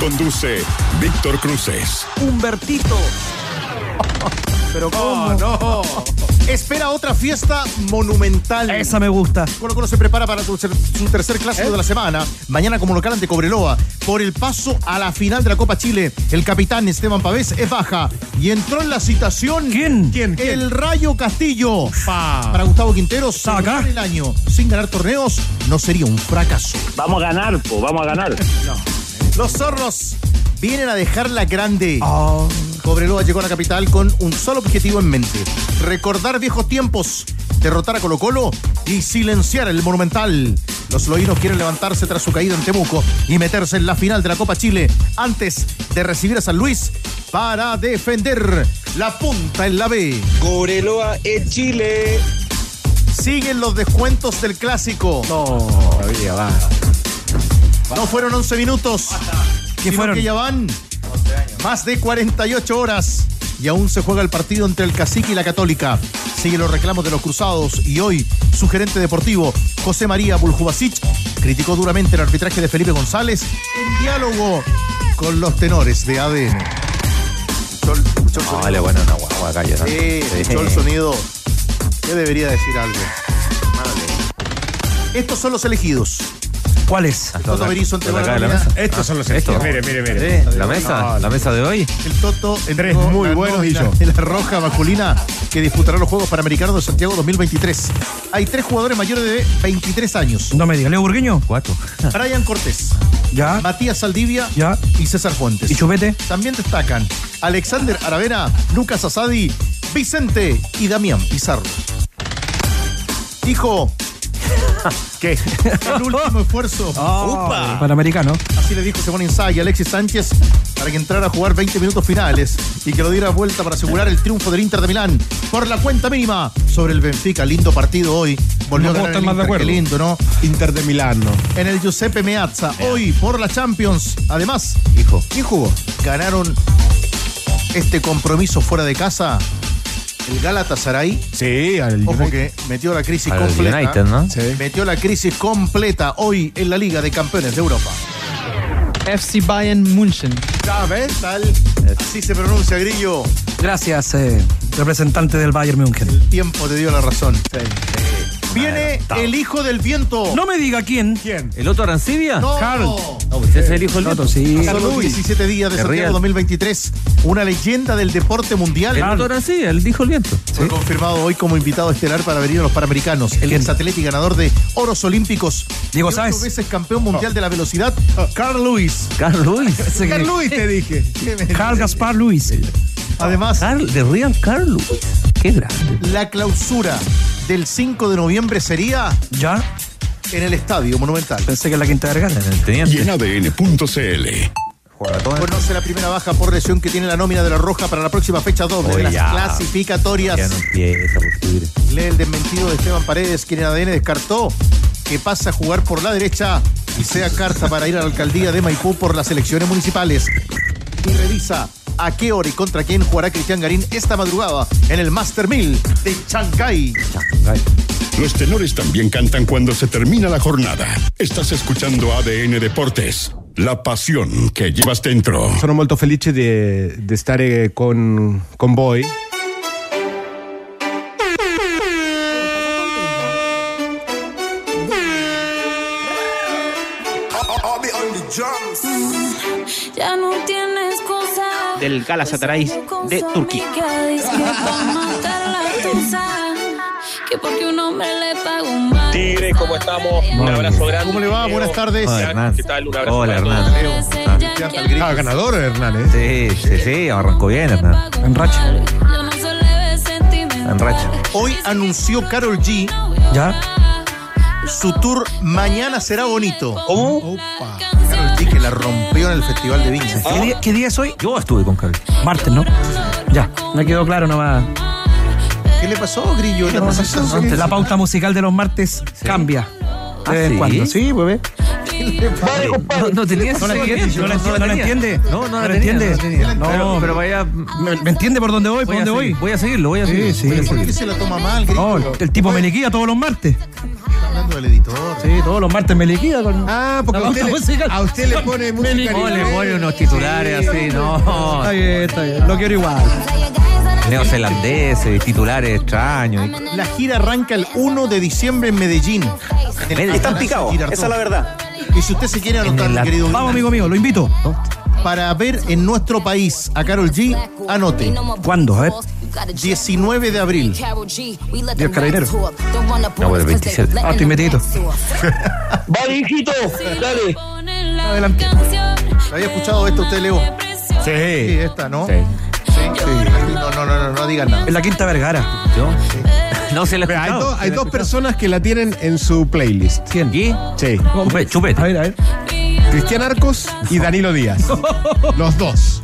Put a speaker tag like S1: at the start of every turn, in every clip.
S1: Conduce Víctor Cruces.
S2: Humbertito. Pero cómo no. Espera otra fiesta monumental.
S3: Esa me gusta.
S2: Colo Colo se prepara para su, su tercer clásico de la semana. Mañana como local ante Cobreloa. Por el paso a la final de la Copa Chile, el capitán Esteban Pavés es baja. Y entró en la citación.
S3: ¿Quién?
S2: ¿Quién?
S3: ¿Quién?
S2: El Rayo Castillo.
S3: Pa.
S2: Para Gustavo Quinteros,
S3: ¿Está acá?
S2: cerrar el año sin ganar torneos no sería un fracaso.
S4: Vamos a ganar, po, vamos a ganar.
S2: Los zorros vienen a dejarla grande.
S3: Oh,
S2: Cobreloa llegó a la capital con un solo objetivo en mente: recordar viejos tiempos, derrotar a Colo Colo y silenciar el Monumental. Los loínos quieren levantarse tras su caída en Temuco y meterse en la final de la Copa Chile antes de recibir a San Luis para defender la punta en la B.
S4: Cobreloa es Chile.
S2: Siguen los descuentos del clásico.
S3: todavía va.
S2: No fueron 11 minutos.
S3: ¿Qué fueron?
S2: que ya van más de 48 horas. Y aún se juega el partido entre el Cacique y la Católica. Siguen los reclamos de los cruzados y hoy su gerente deportivo, José María Buljubasic, criticó duramente el arbitraje de Felipe González en diálogo con los tenores de ADN. Escuchó el- escuchó el
S5: No,
S2: sonido.
S5: vale, bueno, una guagua acá, yo, ¿no?
S2: Sí, escuchó el sonido. ¿Qué debería decir algo? Estos son los elegidos.
S3: ¿Cuál es?
S2: Toto Berizzo entregó la
S5: de la
S2: nómina.
S5: mesa.
S6: Estos son los
S5: Esto.
S6: Mire, mire, mire.
S5: ¿La mesa? ¿La mesa de hoy?
S2: El Toto
S6: Tres muy buenos y yo.
S2: de la roja masculina que disputará los Juegos Panamericanos de Santiago 2023. Hay tres jugadores mayores de 23 años.
S3: No me diga, Leo Burgueño.
S5: Cuatro.
S2: Brian Cortés,
S3: Ya.
S2: Matías Saldivia
S3: Ya.
S2: y César Fuentes.
S3: ¿Y Chupete?
S2: También destacan Alexander Aravena, Lucas Asadi, Vicente y Damián Pizarro. Hijo,
S6: ¿Qué?
S2: el último esfuerzo.
S3: Upa. Panamericano.
S2: Así le dijo Simón Inzaghi a Alexis Sánchez para que entrara a jugar 20 minutos finales y que lo diera vuelta para asegurar el triunfo del Inter de Milán por la cuenta mínima sobre el Benfica. Lindo partido hoy. Volvió
S6: No
S2: a ganar
S6: estar
S2: el
S6: más de
S2: Inter. Qué
S6: acuerdo.
S2: lindo, ¿no?
S6: Inter de Milano.
S2: En el Giuseppe Meazza. Hoy por la Champions. Además,
S5: Hijo.
S2: ¿quién jugó? Ganaron este compromiso fuera de casa. El Galatasaray.
S6: Sí, al
S2: Ojo que metió la crisis
S5: Al
S2: completa.
S5: United, ¿no?
S6: Sí.
S2: Metió la crisis completa hoy en la Liga de Campeones de Europa.
S7: FC Bayern München.
S2: ¿Sabes? Tal. Así se pronuncia, Grillo.
S3: Gracias, eh, representante del Bayern München.
S2: El tiempo te dio la razón. Viene el hijo del viento.
S3: No me diga quién.
S6: ¿Quién?
S5: ¿El otro Arancibia?
S2: No.
S3: Carl.
S5: No, pues ese es el hijo del viento.
S3: sí.
S2: Los 17 días de
S5: Qué
S2: Santiago
S5: real.
S2: 2023. Una leyenda del deporte mundial.
S5: El otro Arancibia, el dijo el viento.
S2: Fue confirmado hoy como invitado estelar para venir a los Panamericanos. El exatleta y ganador de oros olímpicos.
S3: Diego Sáez.
S2: veces campeón mundial de la velocidad, Carl Lewis.
S5: Carl
S3: que-
S6: Carl Luis te dije.
S3: Carl Gaspar Luis.
S2: Además,
S5: Carl, de Real Carl Luis. Qué grande.
S2: la clausura del 5 de noviembre sería
S3: Ya.
S2: en el Estadio Monumental.
S3: Pensé que era la quinta vergara.
S5: El
S1: Y en ADN.cl.
S5: Juega todo.
S2: Conoce la primera baja por lesión que tiene la nómina de la Roja para la próxima fecha doble de
S5: Oye,
S2: las clasificatorias.
S5: Ya no empieza, por subir.
S2: Lee el desmentido de Esteban Paredes, quien en ADN descartó que pasa a jugar por la derecha y sea carta para ir a la alcaldía de Maipú por las elecciones municipales. Y revisa a qué hora y contra quién jugará Cristian Garín esta madrugada en el Master 1000 de.
S5: Ay,
S1: Los tenores también cantan cuando se termina la jornada. Estás escuchando ADN Deportes. La pasión que llevas dentro.
S6: Sono molto felice di, di stare con, con voi.
S8: Ya no
S7: Del Galatasaray de Turquía.
S8: Que porque un hombre le pagó mal.
S4: Tigre, ¿cómo estamos? Un abrazo grande.
S2: ¿Cómo le va? Buenas tardes.
S5: Hola, Hernán.
S4: ¿Qué tal? Un abrazo
S5: Hola. Hernán. Ah,
S6: Ah, ganador Hernán, ¿eh?
S5: Sí, sí, sí, arrancó bien, Hernán.
S3: En racha.
S5: En racha.
S2: Hoy anunció Carol G
S3: Ya.
S2: su tour Mañana será bonito.
S4: ¿Cómo?
S2: Carol G que la rompió en el Festival de Viña.
S3: ¿Qué, día, qué día es hoy?
S5: Yo estuve con Carlos.
S3: Martes, ¿no? Ya, me quedó claro nomás.
S2: ¿Qué le pasó, Grillo? ¿La presentación?
S3: La pauta musical de los martes cambia.
S5: Ah,
S3: De vez en
S5: ¿sí?
S3: cuando. Sí, pues ve.
S5: No, no tenía
S3: No la entiende, no la
S5: no
S3: entiende, no la entiende.
S5: No, no la
S3: entiende.
S5: no la tenía.
S3: No,
S5: pero, pero vaya.
S3: ¿Me, me entiende por dónde voy? ¿Por dónde voy?
S5: voy a seguirlo, voy a
S3: Sí,
S5: seguirlo.
S3: sí.
S5: voy a
S2: ¿Por qué
S5: seguirlo.
S2: se la toma mal, Grillo?
S3: No, el, el tipo me liquida todos los martes.
S2: Del editor.
S3: Sí, todos los martes me liquida con.
S6: Ah, porque
S3: La
S6: a usted, le,
S3: musical.
S6: a usted le pone música
S5: No, le pone unos titulares así, no.
S3: Está bien, está bien. Lo quiero igual.
S5: Neozelandeses, titulares extraños.
S2: La gira arranca el 1 de diciembre en Medellín. El
S4: Están picados, esa es la verdad.
S2: Y si usted se quiere anotar,
S5: el-
S2: querido
S3: Vamos, amigo mío, lo invito.
S2: Para ver en nuestro país a Carol G, anote.
S3: ¿Cuándo? A ver.
S2: 19 de abril.
S3: Dios carabinero.
S5: No, el 27.
S3: Ah, estoy metidito.
S4: Vale, hijito, dale.
S3: Adelante.
S2: ¿Había escuchado esto usted, Leo? Sí,
S6: Sí.
S2: esta, ¿no?
S5: Sí.
S2: Sí. No, no, no, no, no digan nada.
S3: En la Quinta Vergara.
S5: ¿Yo? No se le
S6: Mira, hay, dos- hay dos personas que la tienen en su playlist.
S3: ¿Quién?
S5: ¿Y?
S6: Sí.
S5: Chupete, chupete.
S3: A ver, a ver.
S6: Cristian Arcos y Danilo Díaz. Los dos.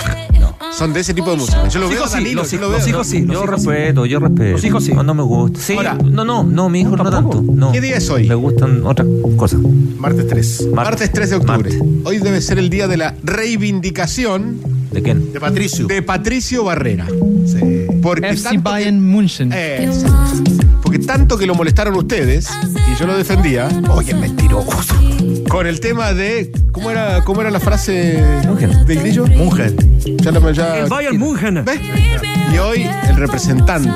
S6: Son de ese tipo de música. Yo lo
S3: Los
S6: veo
S3: hijos sí,
S6: Danilo,
S3: los
S6: yo lo veo.
S3: los hijos sí.
S5: Yo
S3: hijos
S5: respeto, yo respeto.
S3: Los hijos sí.
S5: No, no me gusta. Sí,
S6: Ahora-
S5: no, no, no, mi hijo no,
S3: tampoco.
S5: tanto. No.
S6: ¿Qué día es hoy?
S5: Me gustan otras cosas.
S2: Martes 3.
S6: Martes 3 de octubre.
S5: Martes.
S6: Hoy debe ser el día de la reivindicación
S5: ¿De quién?
S2: De Patricio.
S6: de Patricio Barrera.
S2: Sí.
S6: Porque
S7: FC
S6: tanto que-
S7: Bayern München.
S6: Eh, porque tanto que lo molestaron ustedes, y yo lo defendía, oye, mentiroso. Con el tema de. ¿Cómo era, cómo era la frase
S5: Mungen.
S6: de Grillo?
S2: Mujer.
S6: Ya la- ya-
S3: El Bayern München.
S6: ¿Ves? Y hoy el representante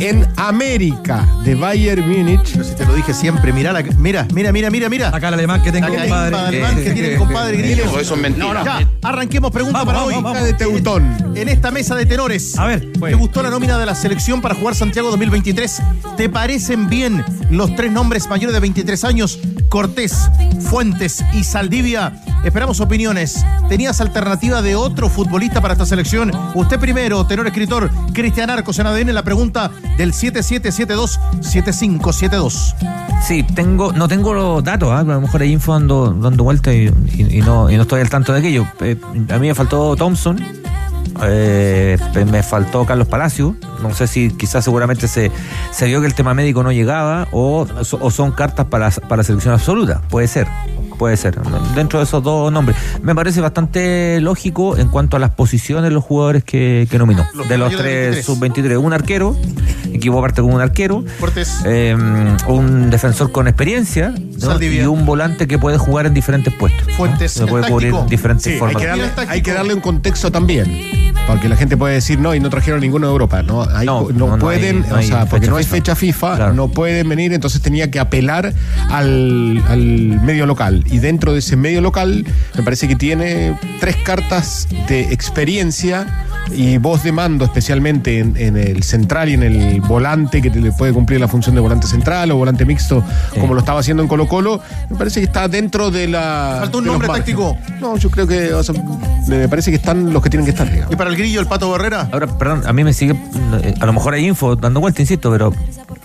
S6: en América de Bayern Múnich.
S2: Yo si te lo dije siempre, mira, la, mira, mira, mira, mira, mira.
S3: Acá el alemán que tengo, compadre.
S2: alemán que tiene mi compadre Grillo.
S4: Eso es mentira.
S2: Ya, arranquemos pregunta
S3: Vamos,
S2: para
S3: vamos,
S2: hoy.
S3: vamos.
S6: de Teutón.
S2: En esta mesa de tenores.
S3: A ver,
S2: ¿Te gustó la nómina de la selección para jugar Santiago 2023? ¿Te parecen bien los tres nombres mayores de 23 años? Cortés, Fuentes y Saldivia. Esperamos opiniones. ¿Tenías alternativa de otro futbolista para esta selección? Usted primero, tenor escritor Cristian Arcos en ADN, la pregunta del 7772-7572.
S5: Sí, tengo, no tengo los datos, ¿ah? a lo mejor hay info dando, dando vuelta y no estoy al tanto de aquello. Eh, a mí me faltó Thompson, eh, me faltó Carlos Palacio, no sé si quizás seguramente se, se vio que el tema médico no llegaba o, o son cartas para, para selección absoluta, puede ser. Puede ser, dentro de esos dos nombres. Me parece bastante lógico en cuanto a las posiciones de los jugadores que, que nominó.
S2: Los
S5: de los tres sub-23, un arquero, equipo aparte con un arquero,
S2: Cortés.
S5: eh, un defensor con experiencia y un volante que puede jugar en diferentes puestos. ¿no?
S2: Fuentes,
S5: Se puede cubrir
S2: táctico.
S5: diferentes
S6: Sí, hay
S5: formas.
S6: que, darle,
S2: Táctico.
S6: hay que darle un contexto también. Porque la gente puede decir, no, y no trajeron ninguno de Europa. No, Hay-
S5: No,
S6: no,
S5: no, no
S6: pueden,
S5: hay- no
S6: o
S5: hay
S6: sea, porque no
S5: FIFA.
S6: fecha FIFA,
S5: Claro.
S6: no pueden venir, entonces tenía que apelar al, al medio local. Y dentro de ese medio local, me parece que tiene tres cartas de experiencia y voz de mando, especialmente en, en el central y en el volante, que te- le puede cumplir la función de volante central o volante mixto, como lo estaba haciendo en Colo Colo. Me parece que está dentro de la.
S2: Faltó un nombre táctico.
S6: No, yo creo que o sea, me parece que están los que tienen que estar. digamos.
S2: ¿Y para el Grillo, el Pato Barrera?
S5: Ahora, perdón, a mí me sigue, eh, a lo mejor hay info dando vuelta, insisto, pero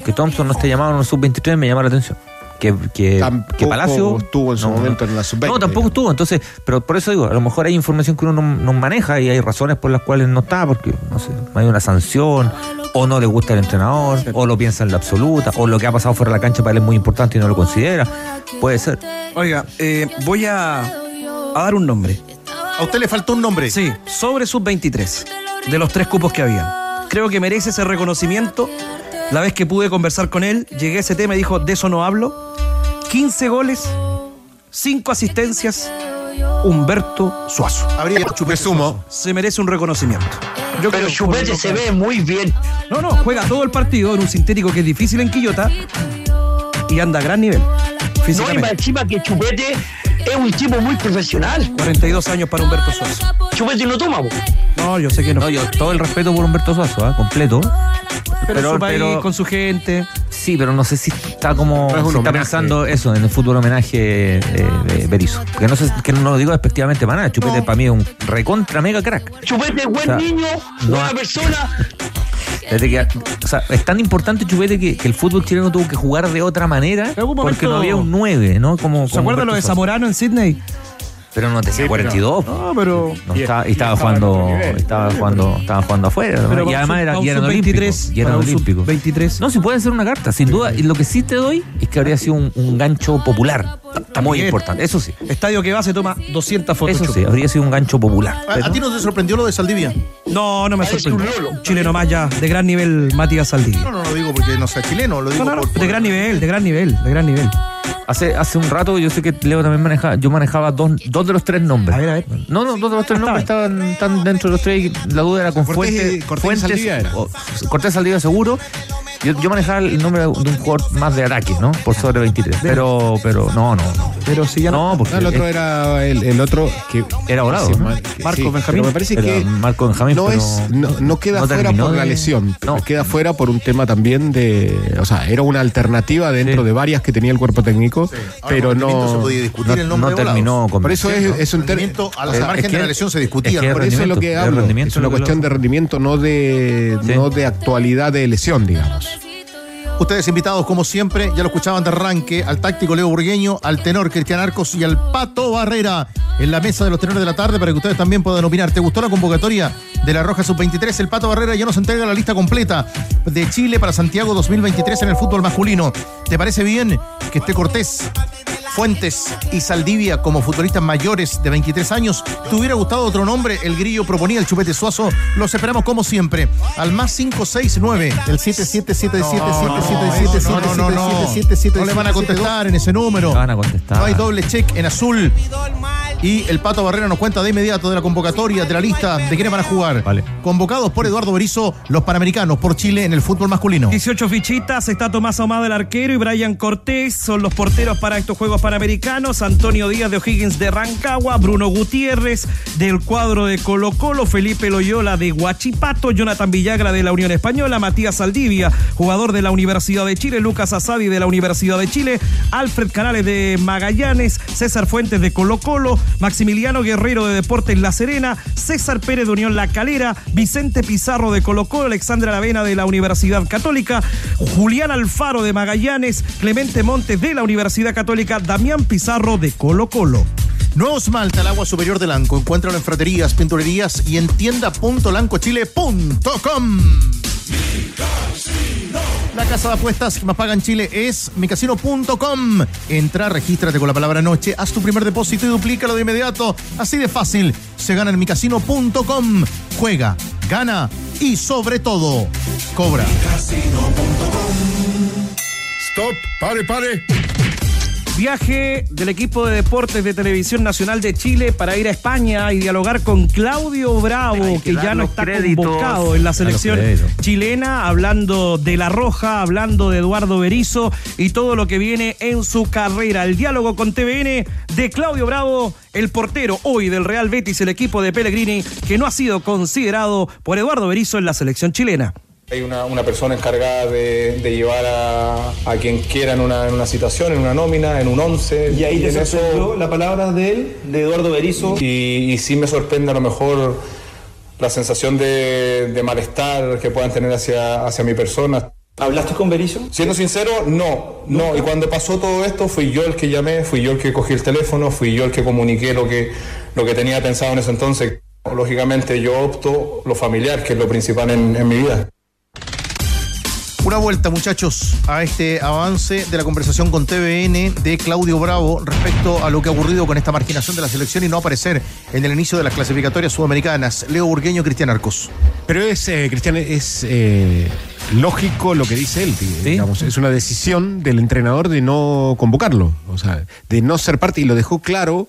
S5: que Thompson no esté llamado en el sub-23 me llama la atención. Que, que,
S6: Tampoco
S5: que Palacio
S6: estuvo en su momento en la sub-20,
S5: No, tampoco
S6: digamos.
S5: estuvo. Entonces, pero por eso digo, a lo mejor hay información que uno no, no maneja y hay razones por las cuales no está, porque no sé, hay una sanción, o no le gusta el entrenador, o lo piensa en la absoluta, o lo que ha pasado fuera de la cancha para él es muy importante y no lo considera. Puede ser.
S3: Oiga, eh, voy a, a dar un nombre.
S2: A usted le faltó un nombre.
S3: Sí, sobre sub-23, de los tres cupos que habían. Creo que merece ese reconocimiento. La vez que pude conversar con él, llegué a ese tema y dijo, de eso no hablo. 15 goles, 5 asistencias, Humberto Suazo.
S2: Habría chupar
S6: Resumo.
S3: Se merece un reconocimiento. Yo
S4: Pero
S3: creo-
S4: Chupete se ve muy bien.
S3: No, no, juega todo el partido en un sintético que es difícil en Quillota y anda a gran nivel.
S4: No, y encima que Chupete es un tipo muy profesional.
S3: 42 años para Humberto Suazo.
S4: Chupete no toma, po.
S3: No, yo sé que no.
S5: No, yo todo el respeto por Humberto Suazo, ¿ah? completo.
S3: pero, su país, con su gente.
S5: Sí, pero no sé si está como
S6: No es un
S5: si está pensando eso en el fútbol homenaje eh, de Berizzo. Que no sé, que no lo digo despectivamente para nada. Chupete para mí es un recontra mega crack.
S4: Chupete es buen
S5: O sea,
S4: niño, buena persona.
S5: Desde que, o sea, es tan importante Chupete que, que el fútbol chileno tuvo que jugar de otra manera porque no había un 9, ¿no? Como,
S3: ¿Se acuerdan lo de. Zamorano en Sydney?
S5: Pero no tenía
S6: Sí, pero-
S5: 42.
S3: No, pero.
S5: No,
S6: Y-
S5: estaba, y estaba jugando,
S6: nivel.
S5: estaba jugando, estaba jugando afuera. ¿no?
S3: Pero
S5: y además era, y eran
S3: para un
S5: olímpicos.
S3: sub-23,
S5: Y eran
S3: para un
S5: olímpicos.
S3: sub-23.
S5: No, si puede ser una carta, sin duda. Y lo que sí te doy es que habría sido un, un gancho popular. Está muy importante. Eso sí.
S3: Estadio que va se toma 200 fotos.
S5: Eso sí, habría sido un gancho popular.
S2: ¿A,
S5: Pero-
S2: a ti no te sorprendió lo de Saldivia?
S3: No, no me sorprende. Un chileno más ya, de gran nivel, Matías Saldivia.
S2: No, no lo digo porque no sea chileno, lo digo
S3: No, no, no,
S2: por- por-
S3: de gran nivel, de gran nivel, de gran nivel.
S5: Hace, hace un rato yo sé que Leo también manejaba, yo manejaba dos, dos de los tres nombres.
S3: A ver, a ver.
S5: No, no, dos de los tres nombres estaban, estaban dentro de los tres y la duda era con
S6: Cortés-
S5: Fuentes.
S6: Cortés
S5: Fuentes
S6: Saldivia era.
S5: o- Cortés Saldivia seguro. Yo, yo manejaba el nombre de un jugador más de ataque, ¿no? Por sobre 23. Pero, pero, no, no, no.
S3: Pero si ya no.
S5: No, porque
S6: No, el otro
S5: es-
S6: era el, el otro que
S5: Era Dorado,
S6: Sí,
S3: Marco
S6: sí,
S3: Benjamín.
S6: pero me parece que
S5: Marco Benjamín,
S6: no es no, no queda
S5: no
S6: fuera por la lesión,
S5: No.
S6: queda fuera por un tema también de, o sea, era una alternativa dentro
S5: Sí.
S6: de varias que tenía el cuerpo técnico,
S2: Ahora,
S6: pero no
S2: se podía discutir
S5: no,
S2: el nombre
S5: no
S2: de
S5: terminó con
S6: por eso es, es un
S2: Rendimiento, a la margen
S6: es
S2: de la lesión se discutía.
S5: es que
S2: ¿no?
S6: por eso es lo que hablo, es una cuestión de rendimiento, no de
S5: Sí.
S6: no de actualidad de lesión, digamos.
S2: Ustedes invitados, como siempre, ya lo escuchaban de arranque, al táctico Leo Burgueño, al tenor Cristian Arcos y al Pato Barrera en la mesa de los tenores de la tarde para que ustedes también puedan opinar. ¿Te gustó la convocatoria de la Roja Sub-23? El Pato Barrera ya nos entrega la lista completa de Chile para Santiago 2023 en el fútbol masculino. ¿Te parece bien que esté Cortés? Fuentes y Saldivia como futbolistas mayores de 23 años. ¿Te hubiera gustado otro nombre? El Grillo proponía el Chupete Suazo. Los esperamos como siempre. Al más 569. El 777777777777. No, le van a contestar en ese número. Hay doble check en azul. Y el Pato Barrera nos cuenta de inmediato de la convocatoria, de la lista, de quiénes van a jugar.
S5: Vale.
S2: Convocados por Eduardo Berizo, los panamericanos por Chile en el fútbol masculino.
S3: 18 fichitas, está Tomás Ahumada el arquero y Brian Cortés son los porteros para estos Juegos Panamericanos, Antonio Díaz de O'Higgins de Rancagua, Bruno Gutiérrez del cuadro de Colo Colo, Felipe Loyola de Huachipato, Jonathan Villagra de la Unión Española, Matías Saldivia, jugador de la Universidad de Chile, Lucas Asadi de la Universidad de Chile, Alfred Canales de Magallanes, César Fuentes de Colo Colo, Maximiliano Guerrero de Deportes La Serena, César Pérez de Unión La Calera, Vicente Pizarro de Colo Colo, Alexandra Lavena de la Universidad Católica, Julián Alfaro de Magallanes, Clemente Montes de la Universidad Católica, Damián Pizarro de Colo Colo.
S2: Nuevo esmalte al agua superior del Lanco. Encuéntralo en fraterías, pinturerías y en tienda.lancochile.com. La casa de apuestas que más paga en Chile es micasino.com. Entra, regístrate con la palabra noche, haz tu primer depósito y duplícalo de inmediato. Así de fácil. Se gana en micasino.com. Juega, gana y sobre todo, cobra.
S1: Stop, pare, pare.
S3: Viaje del equipo de deportes de Televisión Nacional de Chile para ir a España y dialogar con Claudio Bravo,
S5: que
S3: ya no está
S5: créditos.
S3: convocado en la selección chilena, hablando de La Roja, hablando de Eduardo Berizo y todo lo que viene en su carrera. El diálogo con TVN de Claudio Bravo, el portero hoy del Real Betis, el equipo de Pellegrini, que no ha sido considerado por Eduardo Berizo en la selección chilena.
S9: Hay una, una persona encargada de, de llevar a, a quien quiera en una, en una situación, en una nómina, en un once.
S10: Y ahí te
S9: eso-
S10: sorprendió la palabra de él, de Eduardo Berizo.
S9: Y, y sí me sorprende a lo mejor la sensación de, de malestar que puedan tener hacia, hacia mi persona.
S10: ¿Hablaste con Berizo?
S9: Siendo sincero, no, no. Y cuando pasó todo esto, fui yo el que llamé, fui yo el que cogí el teléfono, fui yo el que comuniqué lo que, lo que tenía pensado en ese entonces. Lógicamente yo opto lo familiar, que es lo principal en, en mi vida.
S2: Una vuelta, muchachos, a este avance de la conversación con TVN de Claudio Bravo respecto a lo que ha ocurrido con esta marginación de la selección y no aparecer en el inicio de las clasificatorias sudamericanas. Leo Burgueño, Cristian Arcos.
S6: Pero es, eh, Cristian, es eh, lógico lo que dice él, digamos. Es una decisión del entrenador de no convocarlo, o sea, de no ser parte, y lo dejó claro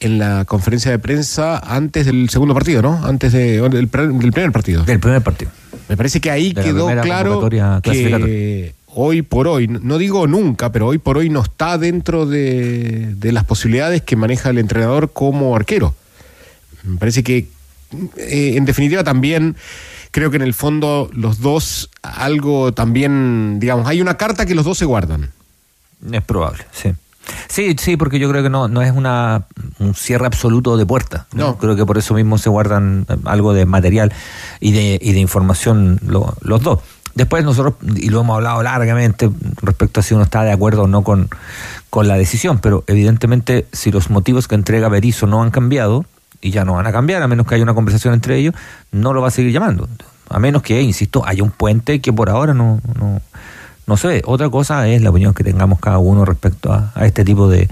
S6: en la conferencia de prensa antes del segundo partido, ¿no? Antes de- del, primer partido.
S5: Del primer partido.
S6: Me parece que ahí
S5: De
S6: quedó claro que hoy por hoy, no digo nunca, pero hoy por hoy no está dentro de, de las posibilidades que maneja el entrenador como arquero. Me parece que, eh, en definitiva, también creo que en el fondo los dos, algo también, digamos, hay una carta que los dos se guardan.
S5: Es probable, sí. Sí, sí, porque yo creo que no, no es una, un cierre absoluto de puerta. ¿no?
S6: No.
S5: Creo que por eso mismo se guardan eh, algo de material y de, y de información lo- los dos. Después nosotros, y lo hemos hablado largamente respecto a si uno está de acuerdo o no con, con la decisión, pero evidentemente si los motivos que entrega Berizzo no han cambiado, y ya no van a cambiar, a menos que haya una conversación entre ellos, no lo va a seguir llamando. A menos que, insisto, haya un puente que por ahora no, no, no se ve. Otra cosa es la opinión que tengamos cada uno respecto a, a este tipo de,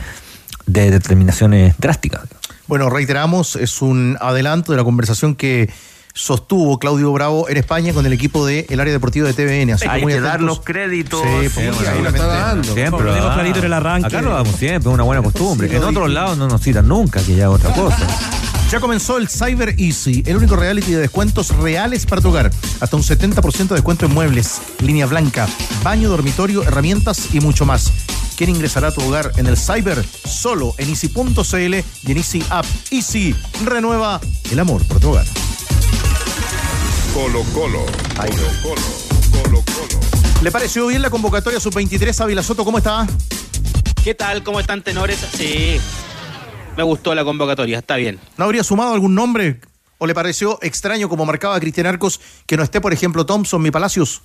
S5: de determinaciones drásticas.
S2: Bueno, reiteramos, es un adelanto de la conversación que sostuvo Claudio Bravo en España con el equipo del área deportiva de TVN. Así
S5: Hay que dar los créditos.
S2: Sí,
S5: Sí,
S2: pues,
S5: bueno,
S2: ahí lo está
S5: dando. Siempre lo damos.
S3: clarito en el arranque.
S5: Acá lo damos siempre, es una buena costumbre.
S2: Sí,
S5: en otros lados no nos citan nunca, que ya es otra cosa.
S2: Ya comenzó el Cyber Easy, el único reality de descuentos reales para tu hogar. Hasta un 70% de descuento en muebles, línea blanca, baño, dormitorio, herramientas y mucho más. ¿Quién ingresará a tu hogar en el Cyber? Solo en easy.cl y en Easy App. Easy renueva el amor por tu hogar.
S1: Colo Colo. Colo Colo. Colo Colo.
S2: ¿Le pareció bien la convocatoria sub-23 Ávila Soto? ¿Cómo está?
S7: ¿Qué tal? ¿Cómo están tenores? Sí. Me gustó la convocatoria, está bien.
S2: ¿No habría sumado algún nombre? ¿O le pareció extraño, como marcaba Cristian Arcos, que no esté, por ejemplo, Thompson, mi Palacios?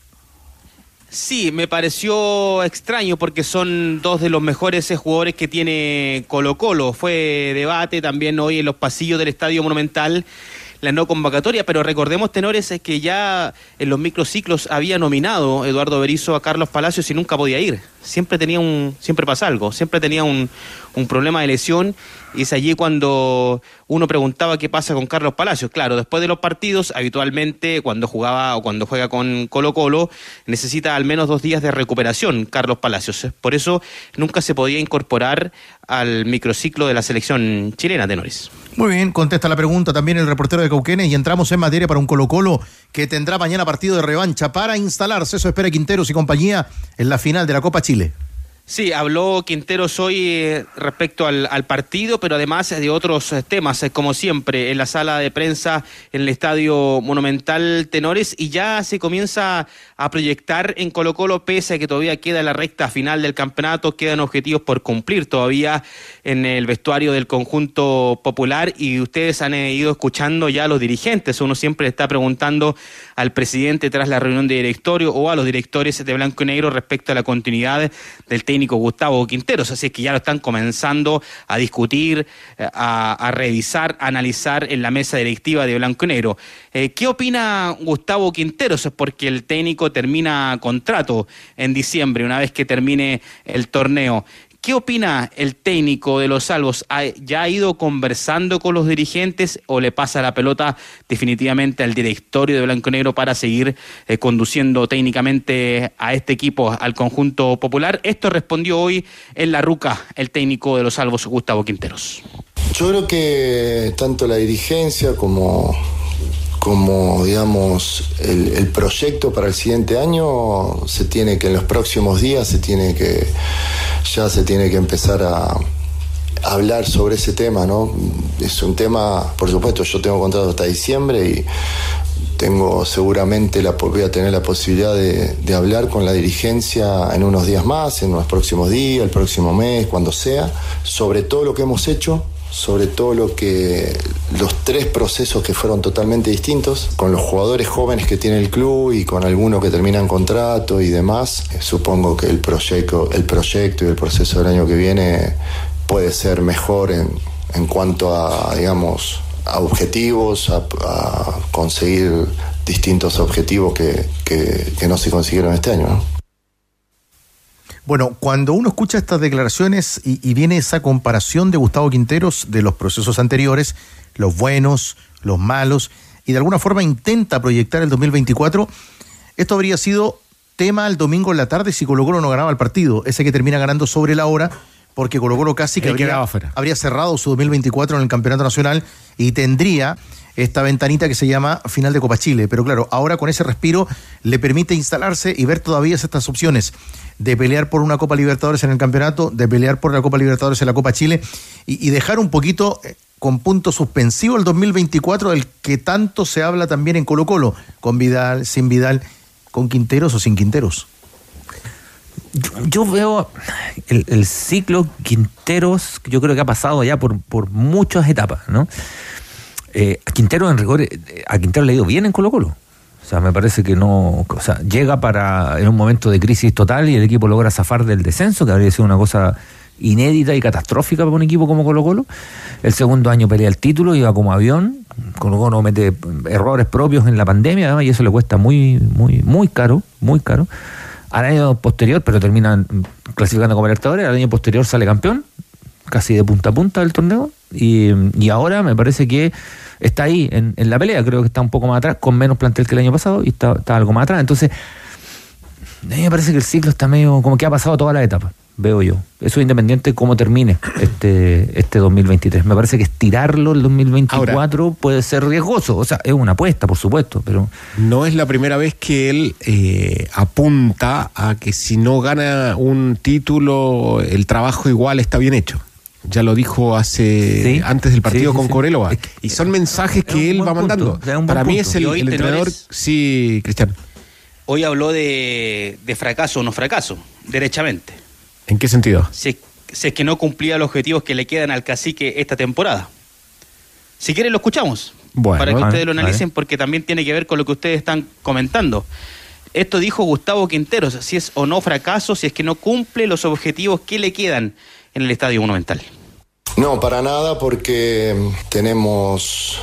S7: Sí, me pareció extraño porque son dos de los mejores eh, jugadores que tiene Colo Colo. Fue debate también hoy en los pasillos del Estadio Monumental la no convocatoria, pero recordemos, tenores, es que ya en los microciclos había nominado Eduardo Berizzo a Carlos Palacios y nunca podía ir. Siempre tenía un, siempre pasa algo, siempre tenía un, un problema de lesión y es allí cuando uno preguntaba qué pasa con Carlos Palacios. Claro, después de los partidos, habitualmente cuando jugaba o cuando juega con Colo Colo, necesita al menos dos días de recuperación Carlos Palacios. Por eso nunca se podía incorporar al microciclo de la selección chilena, tenores.
S2: Muy bien, contesta la pregunta también el reportero de Cauquenes y entramos en materia para un Colo Colo que tendrá mañana partido de revancha para instalarse, eso espera Quinteros y compañía, en la final de la Copa Chile.
S7: Sí, habló Quinteros hoy eh, respecto al, al partido, pero además de otros eh, temas, eh, como siempre, en la sala de prensa en el Estadio Monumental Tenores, y ya se comienza a proyectar en Colo Colo, pese a que todavía queda la recta final del campeonato, quedan objetivos por cumplir todavía en el vestuario del conjunto popular, y ustedes han ido escuchando ya a los dirigentes, uno siempre está preguntando al presidente tras la reunión de directorio o a los directores de Blanco y Negro respecto a la continuidad del técnico Gustavo Quinteros, así es que ya lo están comenzando a discutir, eh, a, revisar, a analizar en la mesa directiva de Blanco y Negro. Eh, ¿Qué opina Gustavo Quinteros? Porque el técnico termina contrato en diciembre, una vez que termine el torneo. ¿Qué opina el técnico de los salvos? ¿Ha- ¿Ya ha ido conversando con los dirigentes o le pasa la pelota definitivamente al directorio de Blanco Negro para seguir eh, conduciendo técnicamente a este equipo, al conjunto popular? Esto respondió hoy en la RUCA el técnico de los salvos, Gustavo Quinteros.
S11: Yo creo que tanto la dirigencia como, como digamos, el, el proyecto para el siguiente año se tiene que en los próximos días se tiene que ya se tiene que empezar a hablar sobre ese tema, ¿no? Es un tema, por supuesto, yo tengo contrato hasta diciembre y tengo seguramente la voy a tener la posibilidad de, de hablar con la dirigencia en unos días más, en los próximos días, el próximo mes, cuando sea, sobre todo lo que hemos hecho, sobre todo lo que los tres procesos que fueron totalmente distintos, con los jugadores jóvenes que tiene el club y con algunos que terminan contrato y demás. Eh, Supongo que el proyecto, el proyecto y el proceso del año que viene puede ser mejor en, en cuanto a, digamos, a objetivos, a, a conseguir distintos objetivos que, que- que no se consiguieron este año. ¿no?
S2: Bueno, cuando uno escucha estas declaraciones y, y viene esa comparación de Gustavo Quinteros de los procesos anteriores, los buenos, los malos, y de alguna forma intenta proyectar el 2024, esto habría sido tema el domingo en la tarde si Colo Colo no ganaba el partido, ese que termina ganando sobre la hora, porque Colo Colo casi que habría cerrado su 2024 en el Campeonato Nacional y tendría esta ventanita que se llama final de Copa Chile. Pero claro, ahora con ese respiro le permite instalarse y ver todavía estas opciones de pelear por una Copa Libertadores en el campeonato, de pelear por la Copa Libertadores en la Copa Chile y, dejar un poquito eh, con punto suspensivo el 2024 del que tanto se habla también en Colo Colo, con Vidal, sin Vidal, con Quinteros o sin Quinteros.
S5: Yo, veo el, el ciclo Quinteros, yo creo que ha pasado ya por, por muchas etapas, ¿no? Eh, a Quintero en rigor, eh, a Quintero le ha ido bien en Colo Colo. O sea, me parece que no. O sea, llega para. en un momento de crisis total y el equipo logra zafar del descenso, que habría sido una cosa inédita y catastrófica para un equipo como Colo Colo. El segundo año pelea el título, iba como avión. Colo Colo mete errores propios en la pandemia, además, y eso le cuesta muy, muy, muy caro, muy caro. Al año posterior, pero termina clasificando como Libertadores, al año posterior sale campeón, casi de punta a punta del torneo. Y, y ahora me parece que está ahí en, en, la pelea, creo que está un poco más atrás, con menos plantel que el año pasado y está, está algo más atrás. Entonces, a mí me parece que el ciclo está medio como que ha pasado todas las etapas, veo yo. Eso independiente de cómo termine este, este 2023. Me parece que estirarlo el 2024 Ahora, puede ser riesgoso. O sea, es una apuesta, por supuesto, pero...
S6: No es la primera vez que él eh, apunta a que si no gana un título, el trabajo igual está bien hecho ya lo dijo hace sí, antes del partido sí, sí, con Coreloa. y son mensajes que él va mandando. Para mí es el, el entrenador. Sí, Cristian.
S7: Hoy habló de, de, fracaso o no fracaso, derechamente.
S6: ¿En qué sentido?
S7: Si, si, es que no cumplía los objetivos que le quedan al cacique esta temporada. Si quieren, lo escuchamos.
S6: Bueno,
S7: para que ustedes lo analicen, porque también tiene que ver con lo que ustedes están comentando. Esto dijo Gustavo Quinteros, si es o no fracaso, si es que no cumple los objetivos que le quedan en el Estadio Monumental.
S11: No, para nada, porque tenemos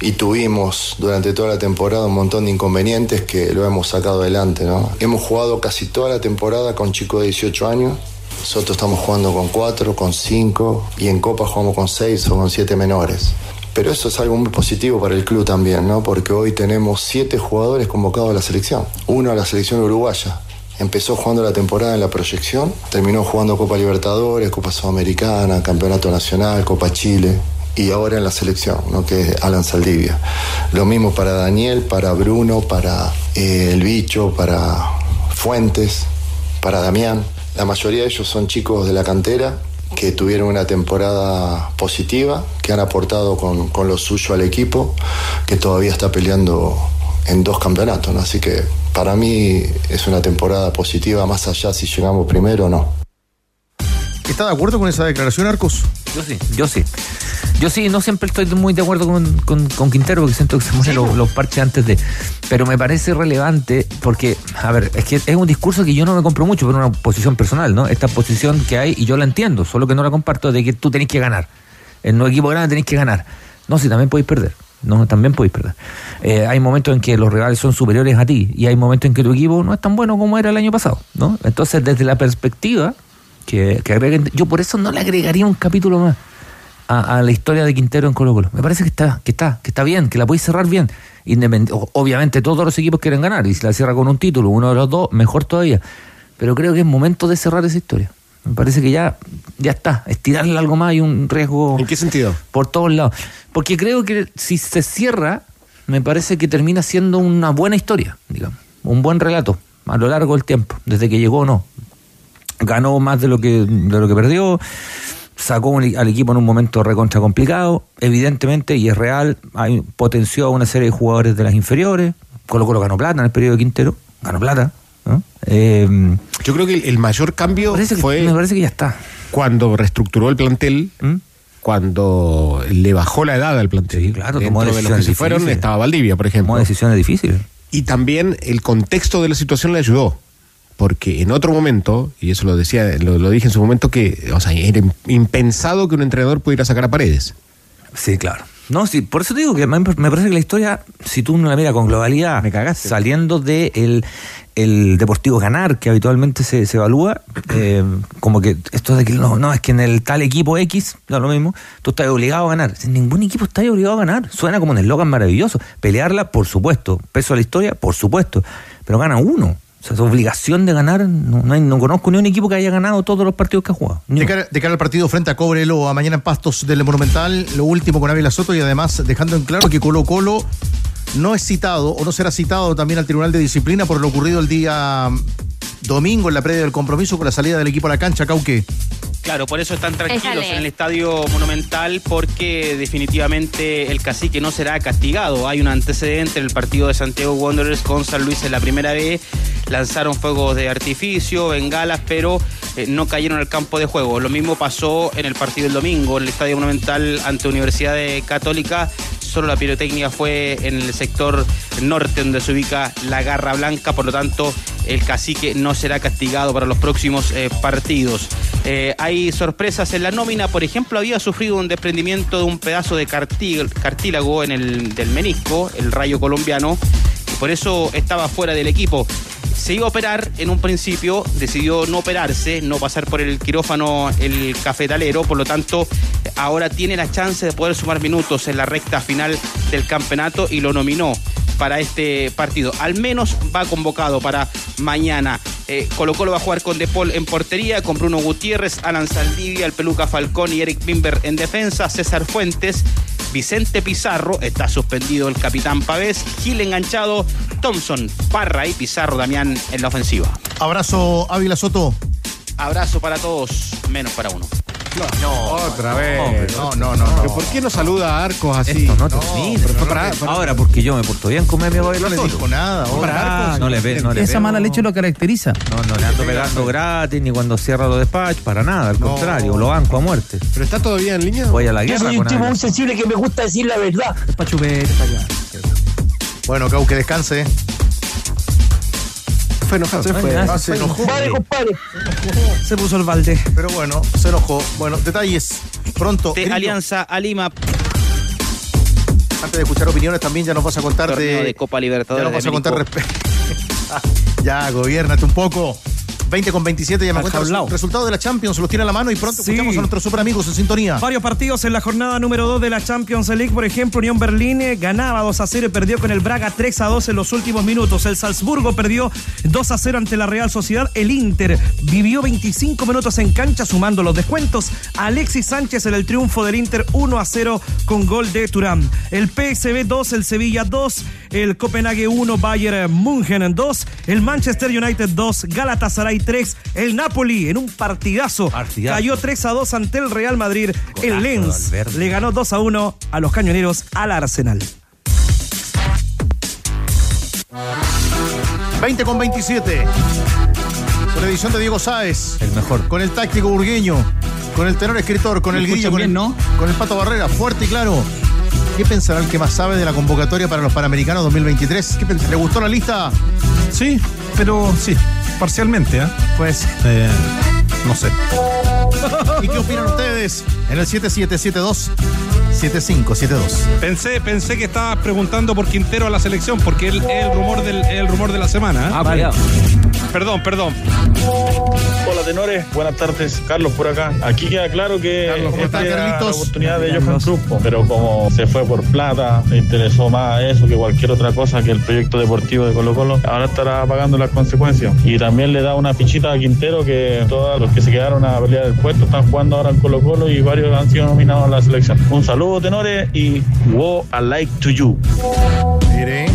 S11: y tuvimos durante toda la temporada un montón de inconvenientes que lo hemos sacado adelante. ¿no? Hemos jugado casi toda la temporada con chicos de 18 años. Nosotros estamos jugando con 4, con 5 y en Copa jugamos con 6 o con 7 menores. Pero eso es algo muy positivo para el club también, ¿no? porque hoy tenemos 7 jugadores convocados a la selección. Uno a la selección uruguaya, Empezó jugando la temporada en la proyección, terminó jugando Copa Libertadores, Copa Sudamericana, Campeonato Nacional, Copa Chile y ahora en la selección, ¿no? que es Alan Saldivia. Lo mismo para Daniel, para Bruno, para eh, El Bicho, para Fuentes, para Damián. La mayoría de ellos son chicos de la cantera que tuvieron una temporada positiva, que han aportado con, con lo suyo al equipo, que todavía está peleando en dos campeonatos, ¿no? Así que para mí es una temporada positiva, más allá si llegamos primero o no.
S2: ¿Está de acuerdo con esa declaración, Arcos?
S5: Yo sí, yo sí. Yo sí, no siempre estoy muy de acuerdo con, con, con Quintero porque siento que se mueven los, los, parches antes de. Pero me parece relevante porque, a ver, es que es un discurso que yo no me compro mucho, pero una posición personal, ¿no? Esta posición que hay, y yo la entiendo, solo que no la comparto, de que tú tenés que ganar. En un equipo grande tenés que ganar. No, si también podéis perder no también podéis perder. Eh, hay momentos en que los rivales son superiores a ti y hay momentos en que tu equipo no es tan bueno como era el año pasado, ¿no? Entonces, desde la perspectiva que, agreguen, yo por eso no le agregaría un capítulo más a, a, la historia de Quintero en Colo Colo. Me parece que está, que está, que está bien, que la podéis cerrar bien. Independ Obviamente todos los equipos quieren ganar y si la cierra con un título, uno de los dos, mejor todavía. Pero creo que es momento de cerrar esa historia. Me parece que ya, ya está. Estirarle algo más y un riesgo.
S6: ¿En qué sentido?
S5: Por todos lados. Porque creo que si se cierra, me parece que termina siendo una buena historia, digamos. Un buen relato a lo largo del tiempo, desde que llegó o no. Ganó más de lo que, de lo que perdió, sacó al equipo en un momento recontra complicado, evidentemente, y es real, hay, potenció a una serie de jugadores de las inferiores, Colo Colo ganó plata en el periodo de Quintero, ganó plata. ¿No? Eh,
S6: Yo creo que el, el mayor cambio
S5: que,
S6: fue.
S5: Me parece que ya está.
S6: Cuando reestructuró el plantel. ¿Mm? cuando le bajó la edad al plantel.
S5: Sí, claro, tomó
S6: de los que se fueron estaba Valdivia, por ejemplo.
S5: Tomó decisiones difíciles.
S6: Y también el contexto de la situación le ayudó. Porque en otro momento, y eso lo decía, lo, lo dije en su momento, que o sea, era impensado que un entrenador pudiera sacar a paredes.
S5: Sí, claro. No, sí, por eso te digo que me parece que la historia, si tú no la miras con globalidad,
S6: me cagaste.
S5: saliendo de el, el deportivo ganar, que habitualmente se, se evalúa, eh, como que esto de que no, no, es que en el tal equipo X, no lo mismo, tú estás obligado a ganar. Ningún equipo está obligado a ganar. Suena como un eslogan maravilloso. Pelearla, por supuesto. Peso a la historia, por supuesto. Pero gana uno. O sea, es obligación de ganar. No, no, hay, no, conozco ni un equipo que haya ganado todos los partidos que ha jugado.
S2: De cara, de cara, al partido frente a Cobrelo a mañana en Pastos del Monumental, lo último con Ávila Soto y además dejando en claro que Colo Colo no es citado o no será citado también al Tribunal de Disciplina por lo ocurrido el día domingo en la previa del compromiso con la salida del equipo a la cancha, Cauque.
S7: Claro, por eso están tranquilos en el estadio monumental porque definitivamente el cacique no será castigado. Hay un antecedente en el partido de Santiago Wanderers con San Luis en la primera vez. Lanzaron fuegos de artificio, bengalas, pero eh, no cayeron al campo de juego. Lo mismo pasó en el partido del domingo en el estadio monumental ante Universidad de Católica solo la pirotecnia fue en el sector norte donde se ubica la Garra Blanca, por lo tanto el cacique no será castigado para los próximos eh, partidos. Eh, hay sorpresas en la nómina, por ejemplo, había sufrido un desprendimiento de un pedazo de cartílago en el del menisco, el rayo colombiano, y por eso estaba fuera del equipo. Se iba a operar en un principio, decidió no operarse, no pasar por el quirófano el cafetalero, por lo tanto ahora tiene la chance de poder sumar minutos en la recta final del campeonato y lo nominó para este partido. Al menos va convocado para mañana. Eh, Colo Colo va a jugar con De Paul en portería, con Bruno Gutiérrez, Alan Saldivia, el Peluca Falcón y Eric Bimber en defensa, César Fuentes, Vicente Pizarro, está suspendido el capitán Pavés, Gil enganchado, Thompson, Parra y Pizarro Damián en la ofensiva.
S2: Abrazo, Ávila Soto.
S7: Abrazo para todos, menos para uno.
S6: No, otra vez.
S2: No, no, no.
S6: ¿Pero por qué no saluda a Arcos así?
S5: Esto no termina.
S6: pero fue para- para-
S5: Ahora, porque yo me porto bien con mi amigo
S2: No le dijo nada.
S6: Fue para Arcos.
S5: No le ve, no le
S12: Esa
S5: veo-
S12: mala leche lo caracteriza.
S5: No, no le ando pegando gratis ni cuando cierra los despachos, para nada, al contrario, lo banco a muerte.
S6: ¿Pero está todavía en línea?
S5: Voy a la
S4: Yo
S5: guerra
S4: soy un
S5: con
S4: tipo muy sensible que me gusta decir la verdad.
S12: Es pa' chupete, pa' allá.
S2: Bueno, Cau, que descanse.
S6: Fue enojado.
S2: Se fue.
S5: Ah,
S2: Ah, se enojó.
S4: Vale, compadre.
S3: Se puso el balde.
S2: Pero bueno, se enojó. Bueno, detalles. Pronto.
S7: De Alianza a Lima,
S2: Antes de escuchar opiniones, también ya nos vas a contar
S7: torneo
S2: de.
S7: de Copa
S2: ya
S7: Libertadores.
S2: nos vas a contar
S7: México.
S2: respecto. ya, gobiernate un poco. 20 con 27, ya me
S3: jaulao.
S2: los resultados de la Champions, los tiene a la mano y pronto
S3: Sí.
S2: escuchamos a nuestros super amigos en sintonía.
S3: Varios partidos en la jornada número 2 de la Champions League. Por ejemplo, Unión Berlín eh, ganaba 2 a 0 y perdió con el Braga 3 a 2 en los últimos minutos. El Salzburgo perdió 2 a 0 ante la Real Sociedad. El Inter vivió 25 minutos en cancha sumando los descuentos. Alexis Sánchez en el triunfo del Inter 1 a 0 con gol de Turán. El PSV 2, el Sevilla 2, el Copenhague 1, Bayern München 2, el Manchester United 2, Galatasaray 3, el Napoli en un partidazo.
S5: Partidazo.
S3: Cayó 3 a 2 ante el Real Madrid. el
S5: Golazo
S3: Lens le ganó 2 a 1 a los cañoneros al Arsenal.
S2: 20 con 27. Con la edición de Diego Sáez.
S5: El mejor.
S2: Con el táctico burgueño. Con el tenor escritor. Con
S12: Me
S2: el grillo. Con, el,
S12: ¿no?
S2: con el pato Barrera. Fuerte y claro. ¿Qué pensará el que más sabe de la convocatoria para los Panamericanos 2023? ¿Qué pensará? ¿Le gustó la lista?
S13: Sí, pero sí, parcialmente, ¿eh?
S2: Pues.
S13: Eh, no sé.
S2: ¿Y qué opinan ustedes? En el 7772-7572.
S13: Pensé, pensé que estabas preguntando por Quintero a la selección, porque él es el rumor del, el rumor de la semana. ¿eh?
S5: Ah, cuidado.
S13: Perdón, perdón.
S14: Hola tenores, buenas tardes, Carlos por acá. Aquí queda claro que
S2: Carlos, ¿cómo
S14: esta era la oportunidad de Johan Cruz, pero como se fue por plata, le interesó más eso que cualquier otra cosa que el proyecto deportivo de Colo Colo, ahora estará pagando las consecuencias. Y también le da una fichita a Quintero que todos los que se quedaron a pelear el puesto están jugando ahora en Colo Colo y varios han sido nominados a la selección. Un saludo tenores y wow, I like to you.
S2: Mire.